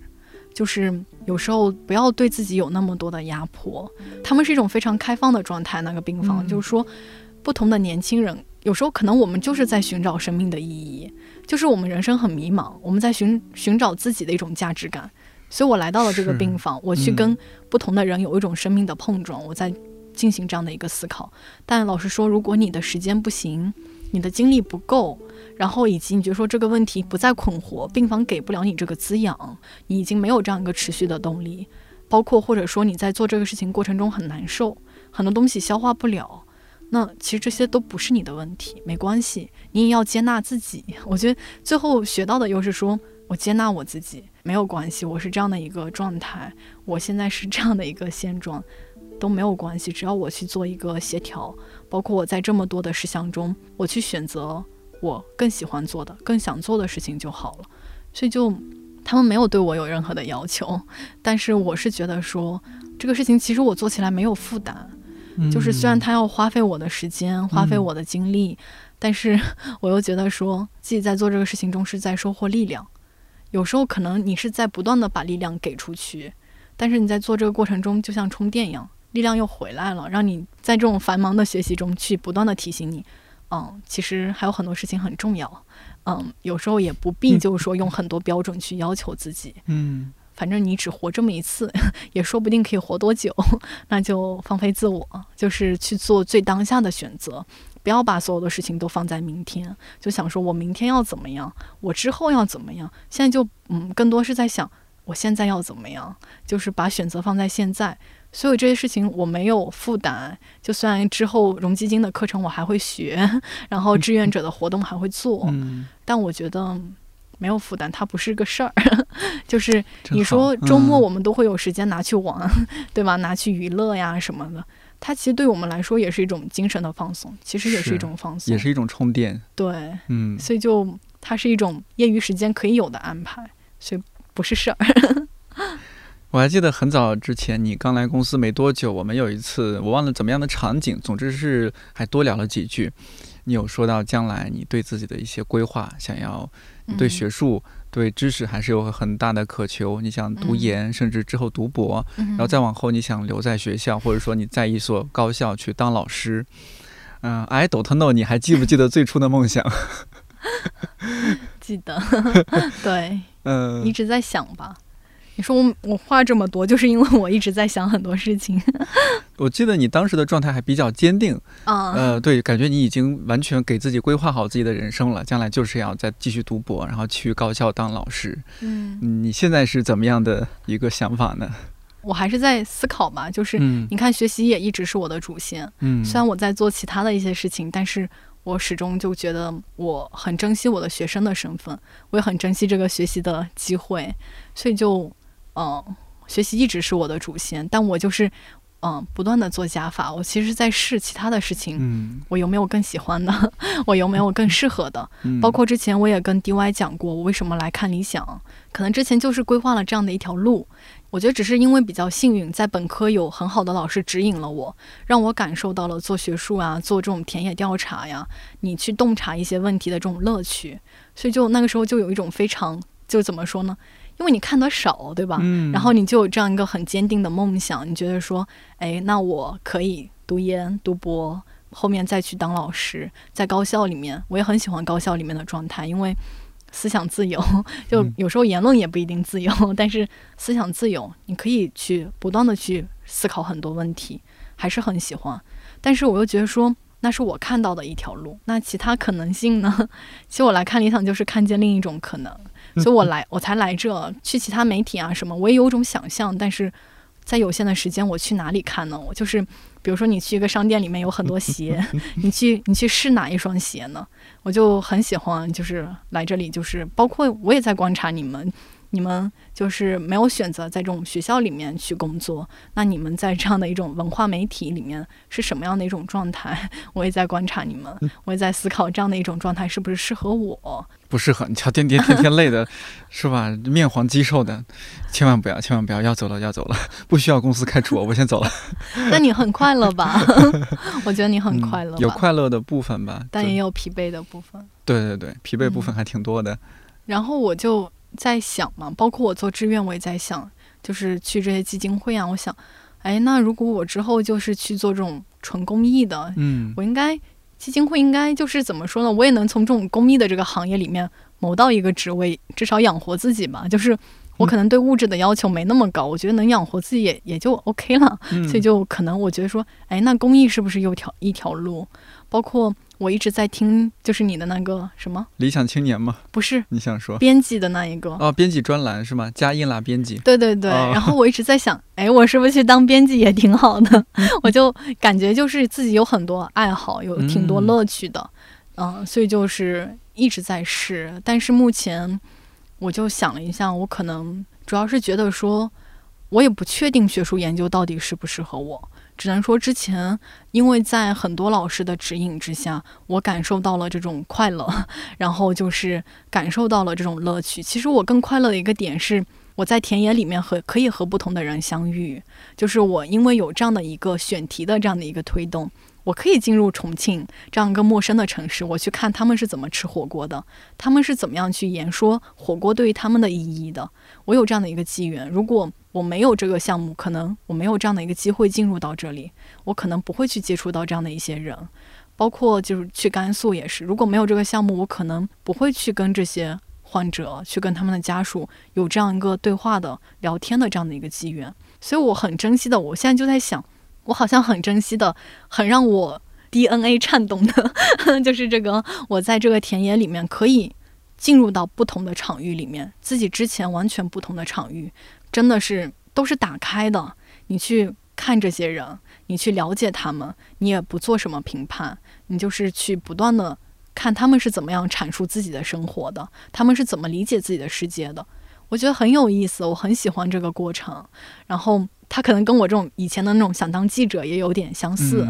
Speaker 2: 就是有时候不要对自己有那么多的压迫。他们是一种非常开放的状态，那个病房、
Speaker 1: 嗯
Speaker 2: 就是说，不同的年轻人。有时候可能我们就是在寻找生命的意义，就是我们人生很迷茫，我们在寻寻找自己的一种价值感。所以我来到了这个病房，我去
Speaker 1: 嗯
Speaker 2: 跟不同的人有一种生命的碰撞，我在进行这样的一个思考。但老实说，如果你的时间不行，你的精力不够，然后以及你觉得说这个问题不再困惑，病房给不了你这个滋养，你已经没有这样一个持续的动力，包括或者说你在做这个事情过程中很难受，很多东西消化不了。那其实这些都不是你的问题，没关系，你也要接纳自己。我觉得最后学到的又是说，我接纳我自己，没有关系，我是这样的一个状态，我现在是这样的一个现状，都没有关系，只要我去做一个协调，包括我在这么多的事项中，我去选择我更喜欢做的、更想做的事情就好了。所以就他们没有对我有任何的要求，但是我是觉得说这个事情其实我做起来没有负担。就是虽然
Speaker 1: 嗯
Speaker 2: 他要花费我的时间，花费我的精力，但是我又觉得说自己在做这个事情中是在收获力量。有时候可能你是在不断的把力量给出去，但是你在做这个过程中就像充电一样，力量又回来了，让你在这种繁忙的学习中去不断的提醒你，嗯，其实还有很多事情很重要，嗯，有时候也不必
Speaker 1: 嗯
Speaker 2: 就是说用很多标准去要求自己，
Speaker 1: 嗯
Speaker 2: 反正你只活这么一次，[LAUGHS] 也说不定可以活多久，[LAUGHS] 那就放飞自我，就是去做最当下的选择，不要把所有的事情都放在明天，就想说我明天要怎么样，我之后要怎么样。现在就嗯，更多是在想我现在要怎么样，就是把选择放在现在。所有这些事情我没有负担，就算之后融基金的课程我还会学，[LAUGHS] 然后志愿者的活动还会做，但我觉得没有负担，它不是个事儿。[LAUGHS] 就是你说周末我们都会有时间拿去玩，[LAUGHS] 对吧？拿去娱乐呀什么的，它其实对我们来说也是一种精神的放松，其实也是一种放松，
Speaker 1: 也是一种充电。
Speaker 2: 对，
Speaker 1: 嗯，
Speaker 2: 所以就它是一种业余时间可以有的安排，所以不是事儿。
Speaker 1: 我还记得很早之前，你刚来公司没多久，我们有一次我忘了怎么样的场景，总之是还多聊了几句。你有说到将来你对自己的一些规划，想要对学术、对知识还是有很大的渴求，你想读研，甚至之后读博，然后再往后你想留在学校，或者说你在一所高校去当老师。嗯，I don't know，你还记不记得最初的梦想？[LAUGHS]
Speaker 2: 记得，[LAUGHS] 对，嗯，一直在想吧。你说我我话这么多，就是因为我一直在想很多事情。[LAUGHS]
Speaker 1: 我记得你当时的状态还比较坚定
Speaker 2: 啊，
Speaker 1: 呃，对，感觉你已经完全给自己规划好自己的人生了，将来就是要再继续读博，然后去高校当老师。
Speaker 2: 嗯，
Speaker 1: 你现在是怎么样的一个想法呢？
Speaker 2: 我还是在思考吧，就是你看，学习也一直是我的主线。
Speaker 1: 嗯，
Speaker 2: 虽然我在做其他的一些事情，但是我始终就觉得我很珍惜我的学生的身份，我也很珍惜这个学习的机会，所以就。嗯，学习一直是我的主线，但我就是，嗯，不断的做加法。我其实在试其他的事情，
Speaker 1: 嗯，
Speaker 2: 我有没有更喜欢的？[LAUGHS] 我有没有更适合的？包括之前我也跟 DY 讲过，我为什么来看理想，可能之前就是规划了这样的一条路。我觉得只是因为比较幸运，在本科有很好的老师指引了我，让我感受到了做学术啊，做这种田野调查呀，你去洞察一些问题的这种乐趣。所以就那个时候就有一种非常，就怎么说呢？因为你看得少，对吧？
Speaker 1: 嗯。
Speaker 2: 然后你就有这样一个很坚定的梦想，你觉得说，哎，那我可以读研、读博，后面再去当老师，在高校里面，我也很喜欢高校里面的状态，因为思想自由，[LAUGHS] 就有时候言论也不一定自由，但是思想自由，你可以去不断的去思考很多问题，还是很喜欢。但是我又觉得说，那是我看到的一条路，那其他可能性呢？[LAUGHS] 其实我来看理想，就是看见另一种可能。[LAUGHS] 所以我来，我才来这。去其他媒体啊什么，我也有种想象，但是在有限的时间，我去哪里看呢？我就是，比如说你去一个商店里面有很多鞋，[LAUGHS] 你去你去试哪一双鞋呢？我就很喜欢，就是来这里，就是包括我也在观察你们。你们就是没有选择在这种学校里面去工作，那你们在这样的一种文化媒体里面是什么样的一种状态？[LAUGHS] 我也在观察你们，我也在思考这样的一种状态是不是适合我？
Speaker 1: 不适合，你瞧，天天天天累的，[LAUGHS] 是吧？面黄肌瘦的，千万不要，千万不要，要走了，要走了，[LAUGHS] 不需要公司开除我，我先走了。
Speaker 2: 那你很快乐吧？我觉得你很快乐，
Speaker 1: 有快乐的部分吧，
Speaker 2: 但也有疲惫的部分。
Speaker 1: 对对对，疲惫部分还挺多的。
Speaker 2: 然后我就。在想嘛，包括我做志愿，我也在想，就是去这些基金会啊。我想，哎，那如果我之后就是去做这种纯公益的，
Speaker 1: 嗯，
Speaker 2: 我应该基金会应该就是怎么说呢？我也能从这种公益的这个行业里面谋到一个职位，至少养活自己吧。就是我可能对物质的要求没那么高，我觉得能养活自己也也就 OK 了。[LAUGHS] 所以就可能我觉得说，哎，那公益是不是又条一条路？包括。我一直在听，就是你的那个什么
Speaker 1: 理想青年吗？
Speaker 2: 不是，
Speaker 1: 你想说
Speaker 2: 编辑的那一个
Speaker 1: 哦，编辑专栏是吗？加印啦编辑。
Speaker 2: 对对对，然后我一直在想，[LAUGHS] 哎，我是不是去当编辑也挺好的？[LAUGHS] 我就感觉就是自己有很多爱好，有挺多乐趣的，嗯，所以就是一直在试。但是目前我就想了一下，我可能主要是觉得说，我也不确定学术研究到底适不适合我。只能说，之前因为在很多老师的指引之下，我感受到了这种快乐，[LAUGHS] 然后就是感受到了这种乐趣。其实我更快乐的一个点是，我在田野里面和可以和不同的人相遇，就是我因为有这样的一个选题的这样的一个推动。我可以进入重庆这样一个陌生的城市，我去看他们是怎么吃火锅的，他们是怎么样去言说火锅对于他们的意义的。我有这样的一个机缘，如果我没有这个项目，可能我没有这样的一个机会进入到这里，我可能不会去接触到这样的一些人。包括就是去甘肃也是，如果没有这个项目，我可能不会去跟这些患者，去跟他们的家属有这样一个对话的聊天的这样的一个机缘。所以我很珍惜的，我现在就在想，我好像很珍惜的，很让我 DNA 颤动的，[LAUGHS] 就是这个我在这个田野里面可以进入到不同的场域里面，自己之前完全不同的场域，真的是都是打开的。你去看这些人，你去了解他们，你也不做什么评判，你就是去不断的看他们是怎么样阐述自己的生活的，他们是怎么理解自己的世界的。我觉得很有意思，我很喜欢这个过程。然后他可能跟我这种以前的那种想当记者也有点相似，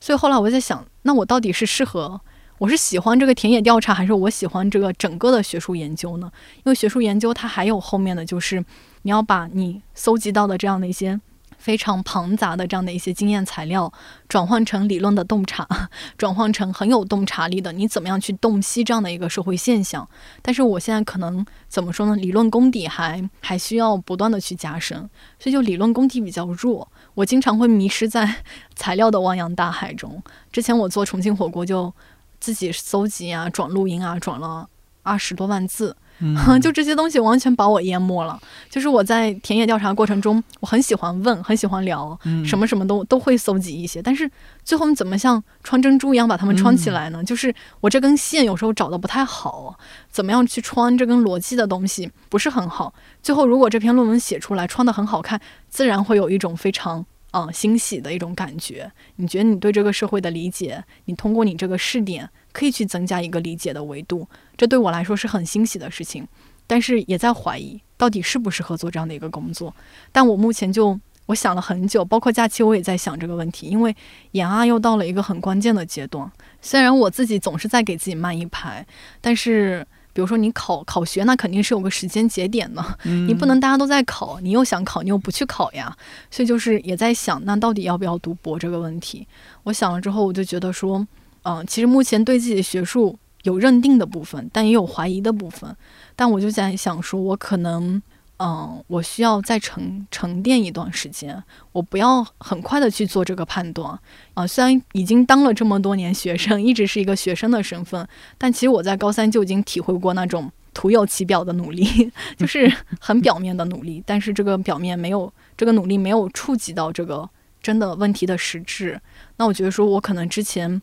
Speaker 2: 所以后来我在想，那我到底是适合，我是喜欢这个田野调查，还是我喜欢这个整个的学术研究呢？因为学术研究它还有后面的就是你要把你搜集到的这样的一些。非常庞杂的这样的一些经验材料，转换成理论的洞察，转换成很有洞察力的，你怎么样去洞悉这样的一个社会现象？但是我现在可能怎么说呢？理论功底还还需要不断的去加深，所以就理论功底比较弱，我经常会迷失在 [LAUGHS] 材料的汪洋大海中。之前我做重庆火锅就自己搜集啊，转录音啊，转了二十多万字。[LAUGHS] 就这些东西完全把我淹没了。就是我在田野调查过程中，我很喜欢问，很喜欢聊，什么什么都都会搜集一些。但是最后你怎么像穿珍珠一样把它们穿起来呢？就是我这根线有时候找的不太好，怎么样去穿这根逻辑的东西不是很好。最后如果这篇论文写出来穿的很好看，自然会有一种非常嗯欣喜的一种感觉。你觉得你对这个社会的理解，你通过你这个试点。可以去增加一个理解的维度，这对我来说是很欣喜的事情，但是也在怀疑到底适不适合做这样的一个工作。但我目前就我想了很久，包括假期我也在想这个问题，因为研二又到了一个很关键的阶段。虽然我自己总是在给自己慢一拍，但是比如说你考考学，那肯定是有个时间节点的，你不能大家都在考，你又想考，你又不去考呀。所以就是也在想，那到底要不要读博这个问题？我想了之后，我就觉得说。嗯，其实目前对自己的学术有认定的部分，但也有怀疑的部分。但我就在想说，我可能，嗯，我需要再沉沉淀一段时间，我不要很快的去做这个判断。啊，虽然已经当了这么多年学生，一直是一个学生的身份，但其实我在高三就已经体会过那种徒有其表的努力，[LAUGHS] 就是很表面的努力，但是这个表面没有这个努力没有触及到这个真的问题的实质。那我觉得说，我可能之前。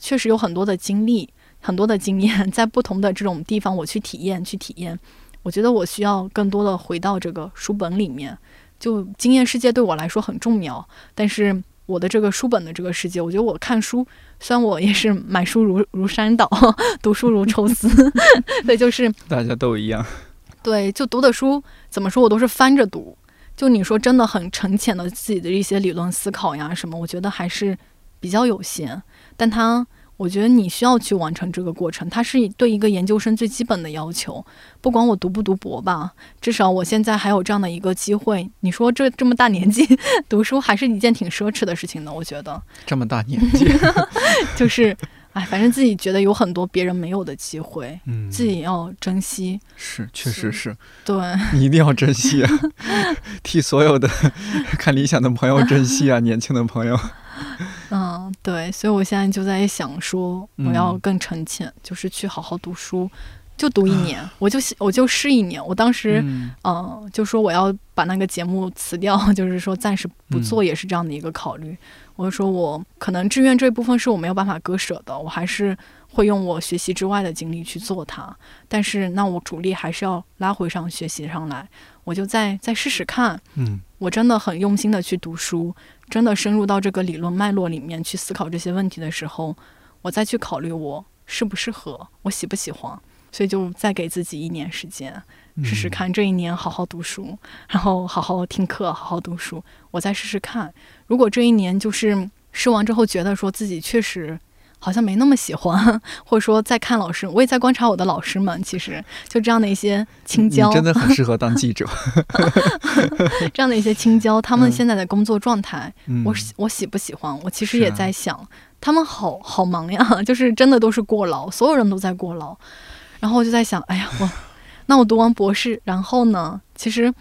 Speaker 2: 确实有很多的经历，很多的经验，在不同的这种地方，我去体验，去体验。我觉得我需要更多的回到这个书本里面，就经验世界对我来说很重要。但是我的这个书本的这个世界，我觉得我看书，虽然我也是买书如如山倒，[LAUGHS] 读书如抽丝，[LAUGHS] 对，就是
Speaker 1: 大家都一样。
Speaker 2: 对，就读的书怎么说，我都是翻着读。就你说真的很沉潜的自己的一些理论思考呀什么，我觉得还是比较有限。但他，我觉得你需要去完成这个过程，它是对一个研究生最基本的要求。不管我读不读博吧，至少我现在还有这样的一个机会。你说这这么大年纪 [LAUGHS] 读书，还是一件挺奢侈的事情呢？我觉得
Speaker 1: 这么大年纪，[LAUGHS]
Speaker 2: 就是，哎，反正自己觉得有很多别人没有的机会，嗯，自己要珍惜。
Speaker 1: 是，确实是，
Speaker 2: 对，
Speaker 1: 你一定要珍惜啊！[LAUGHS] 替所有的看理想的朋友珍惜啊，年轻的朋友。[LAUGHS]
Speaker 2: 嗯，对，所以我现在就在想说，我要更沉潜，就是去好好读书，就读一年，我就我就试一年。我当时，嗯，就说我要把那个节目辞掉，[LAUGHS] 就是说暂时不做，也是这样的一个考虑。我就说我可能志愿这一部分是我没有办法割舍的，我还是会用我学习之外的精力去做它。但是那我主力还是要拉回上学习上来，我就再再试试看。嗯，我真的很用心的去读书。真的深入到这个理论脉络里面去思考这些问题的时候，我再去考虑我适不适合，我喜不喜欢，所以就再给自己一年时间试试看。这一年好好读书，然后好好听课，好好读书，我再试试看。如果这一年就是试完之后觉得说自己确实。好像没那么喜欢，[LAUGHS] 或者说在看老师，我也在观察我的老师们。其实就这样的一些青椒，
Speaker 1: 真的很适合当记者。[LAUGHS]
Speaker 2: 这样的一些青椒，他们现在的工作状态，我我喜不喜欢？我其实也在想，他们好好忙呀，[LAUGHS] 就是真的都是过劳，所有人都在过劳。然后我就在想，哎呀，我那我读完博士，然后呢？其实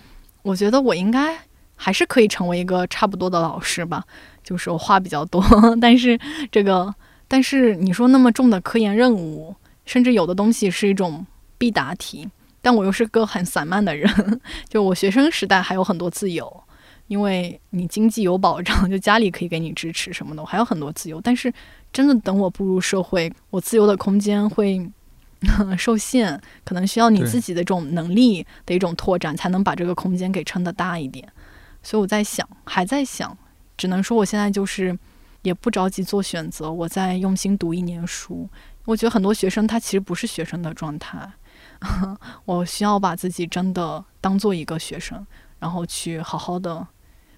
Speaker 2: 我觉得我应该还是可以成为一个差不多的老师吧，就是我话比较多，但是这个。但是你说那么重的科研任务，甚至有的东西是一种必答题，但我又是个很散漫的人，[LAUGHS] 就我学生时代还有很多自由，因为你经济有保障，就家里可以给你支持什么的，我还有很多自由。但是真的等我步入社会，我自由的空间会受限，可能需要你自己的这种能力的一种拓展，才能把这个空间给撑得大一点。所以我在想，还在想，只能说我现在就是也不着急做选择，我在用心读一年书。我觉得很多学生他其实不是学生的状态，[LAUGHS] 我需要把自己真的当做一个学生，然后去好好的，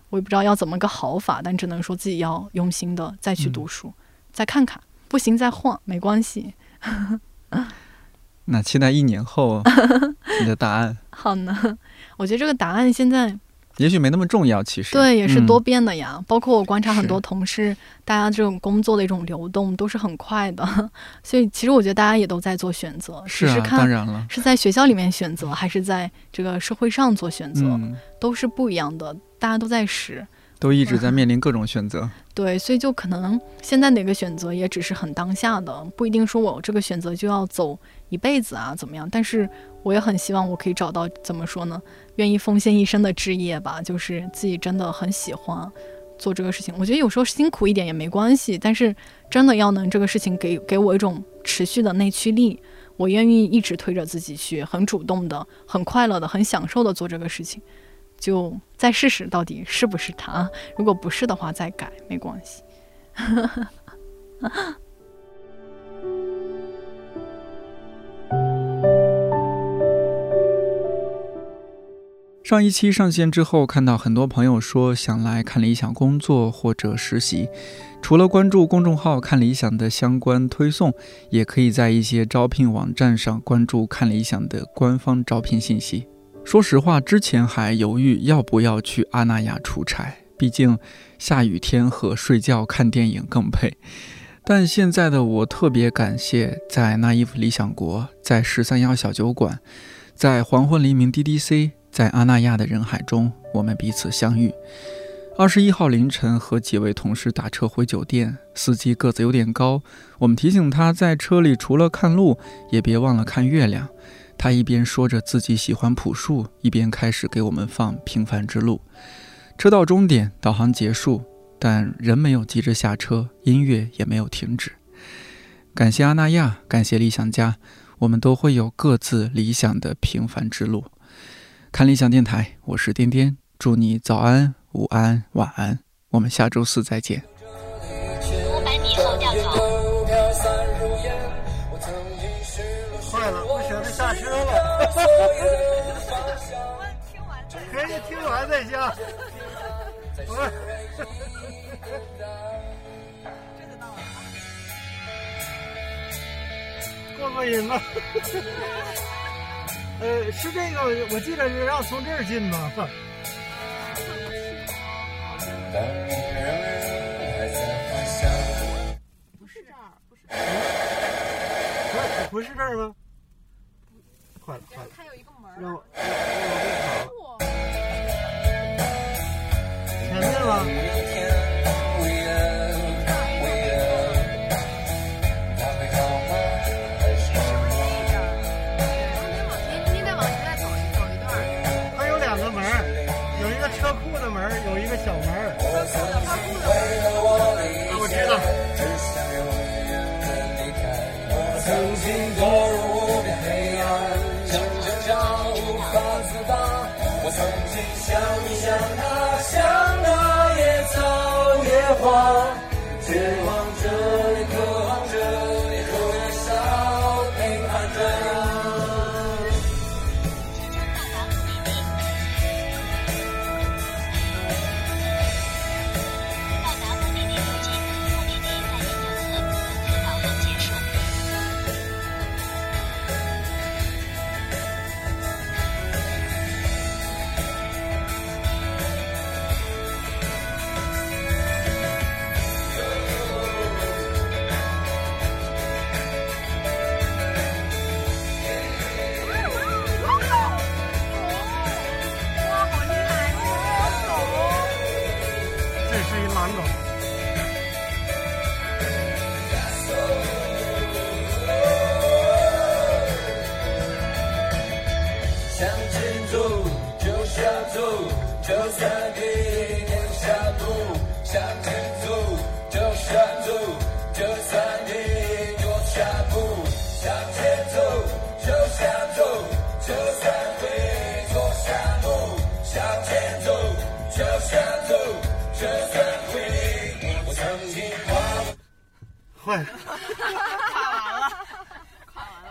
Speaker 2: 我也不知道要怎么个好法，但只能说自己要用心的再去读书，再看看，不行再换没关系。[LAUGHS]
Speaker 1: 那期待一年后 [LAUGHS] 你的答案。
Speaker 2: 好呢，我觉得这个答案现在。
Speaker 1: 也许没那么重要，其实
Speaker 2: 对，也是多变的呀。包括我观察很多同事，大家这种工作的一种流动都是很快的，[LAUGHS] 所以其实我觉得大家也都在做选择，
Speaker 1: 是
Speaker 2: 啊，
Speaker 1: 当然了，
Speaker 2: 是在学校里面选择，还是在这个社会上做选择，都是不一样的。大家都在试。
Speaker 1: 都一直在面临各种选择，[LAUGHS]
Speaker 2: 对，所以就可能现在哪个选择也只是很当下的，不一定说我这个选择就要走一辈子啊，怎么样？但是我也很希望我可以找到怎么说呢？愿意奉献一生的职业吧，就是自己真的很喜欢做这个事情。我觉得有时候辛苦一点也没关系，但是真的要能这个事情给给我一种持续的内驱力，我愿意一直推着自己去，很主动的、很快乐的、很享受的做这个事情。就再试试到底是不是他，如果不是的话再改没关系。[LAUGHS]
Speaker 1: 上一期上线之后，看到很多朋友说想来看理想工作或者实习，除了关注公众号看理想的相关推送，也可以在一些招聘网站上关注看理想的官方招聘信息。说实话，之前还犹豫要不要去阿那亚出差，毕竟下雨天和睡觉看电影更配。但现在的我特别感谢，在那伊夫理想国，在十三幺小酒馆，在黄昏黎明 DDC，在阿那亚的人海中，我们彼此相遇。二十一号凌晨，和几位同事打车回酒店，司机个子有点高，我们提醒他在车里除了看路，也别忘了看月亮。他一边说着自己喜欢朴树，一边开始给我们放《平凡之路》。车到终点，导航结束，但人没有急着下车，音乐也没有停止。感谢阿那亚，感谢理想家，我们都会有各自理想的平凡之路。看理想电台，我是颠颠，祝你早安、午安、晚安，我们下周四再见。
Speaker 4: 五百米后掉头可以听完再下。过过瘾吗？呃，是这个，我记得是让从这儿进吗？不是这儿，不是这。不是这儿吗？坏了，坏了。它有一个门。让我，让我跑。前面吗？
Speaker 3: 像那，像那野草野花。
Speaker 4: 坏了，[LAUGHS] 垮了，垮完了。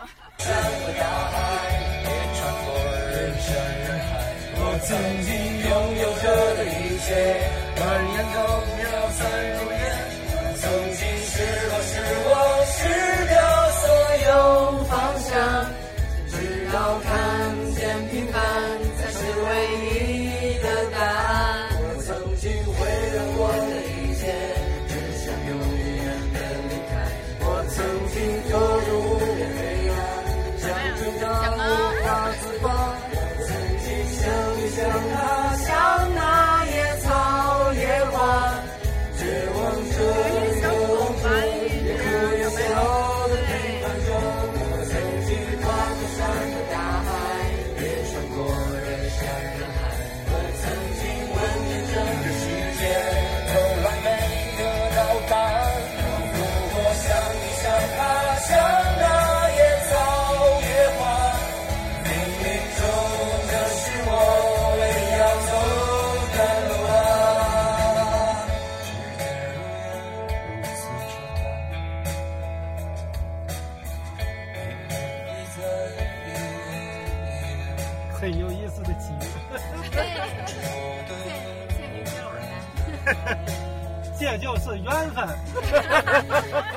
Speaker 4: 就是缘分。[LAUGHS]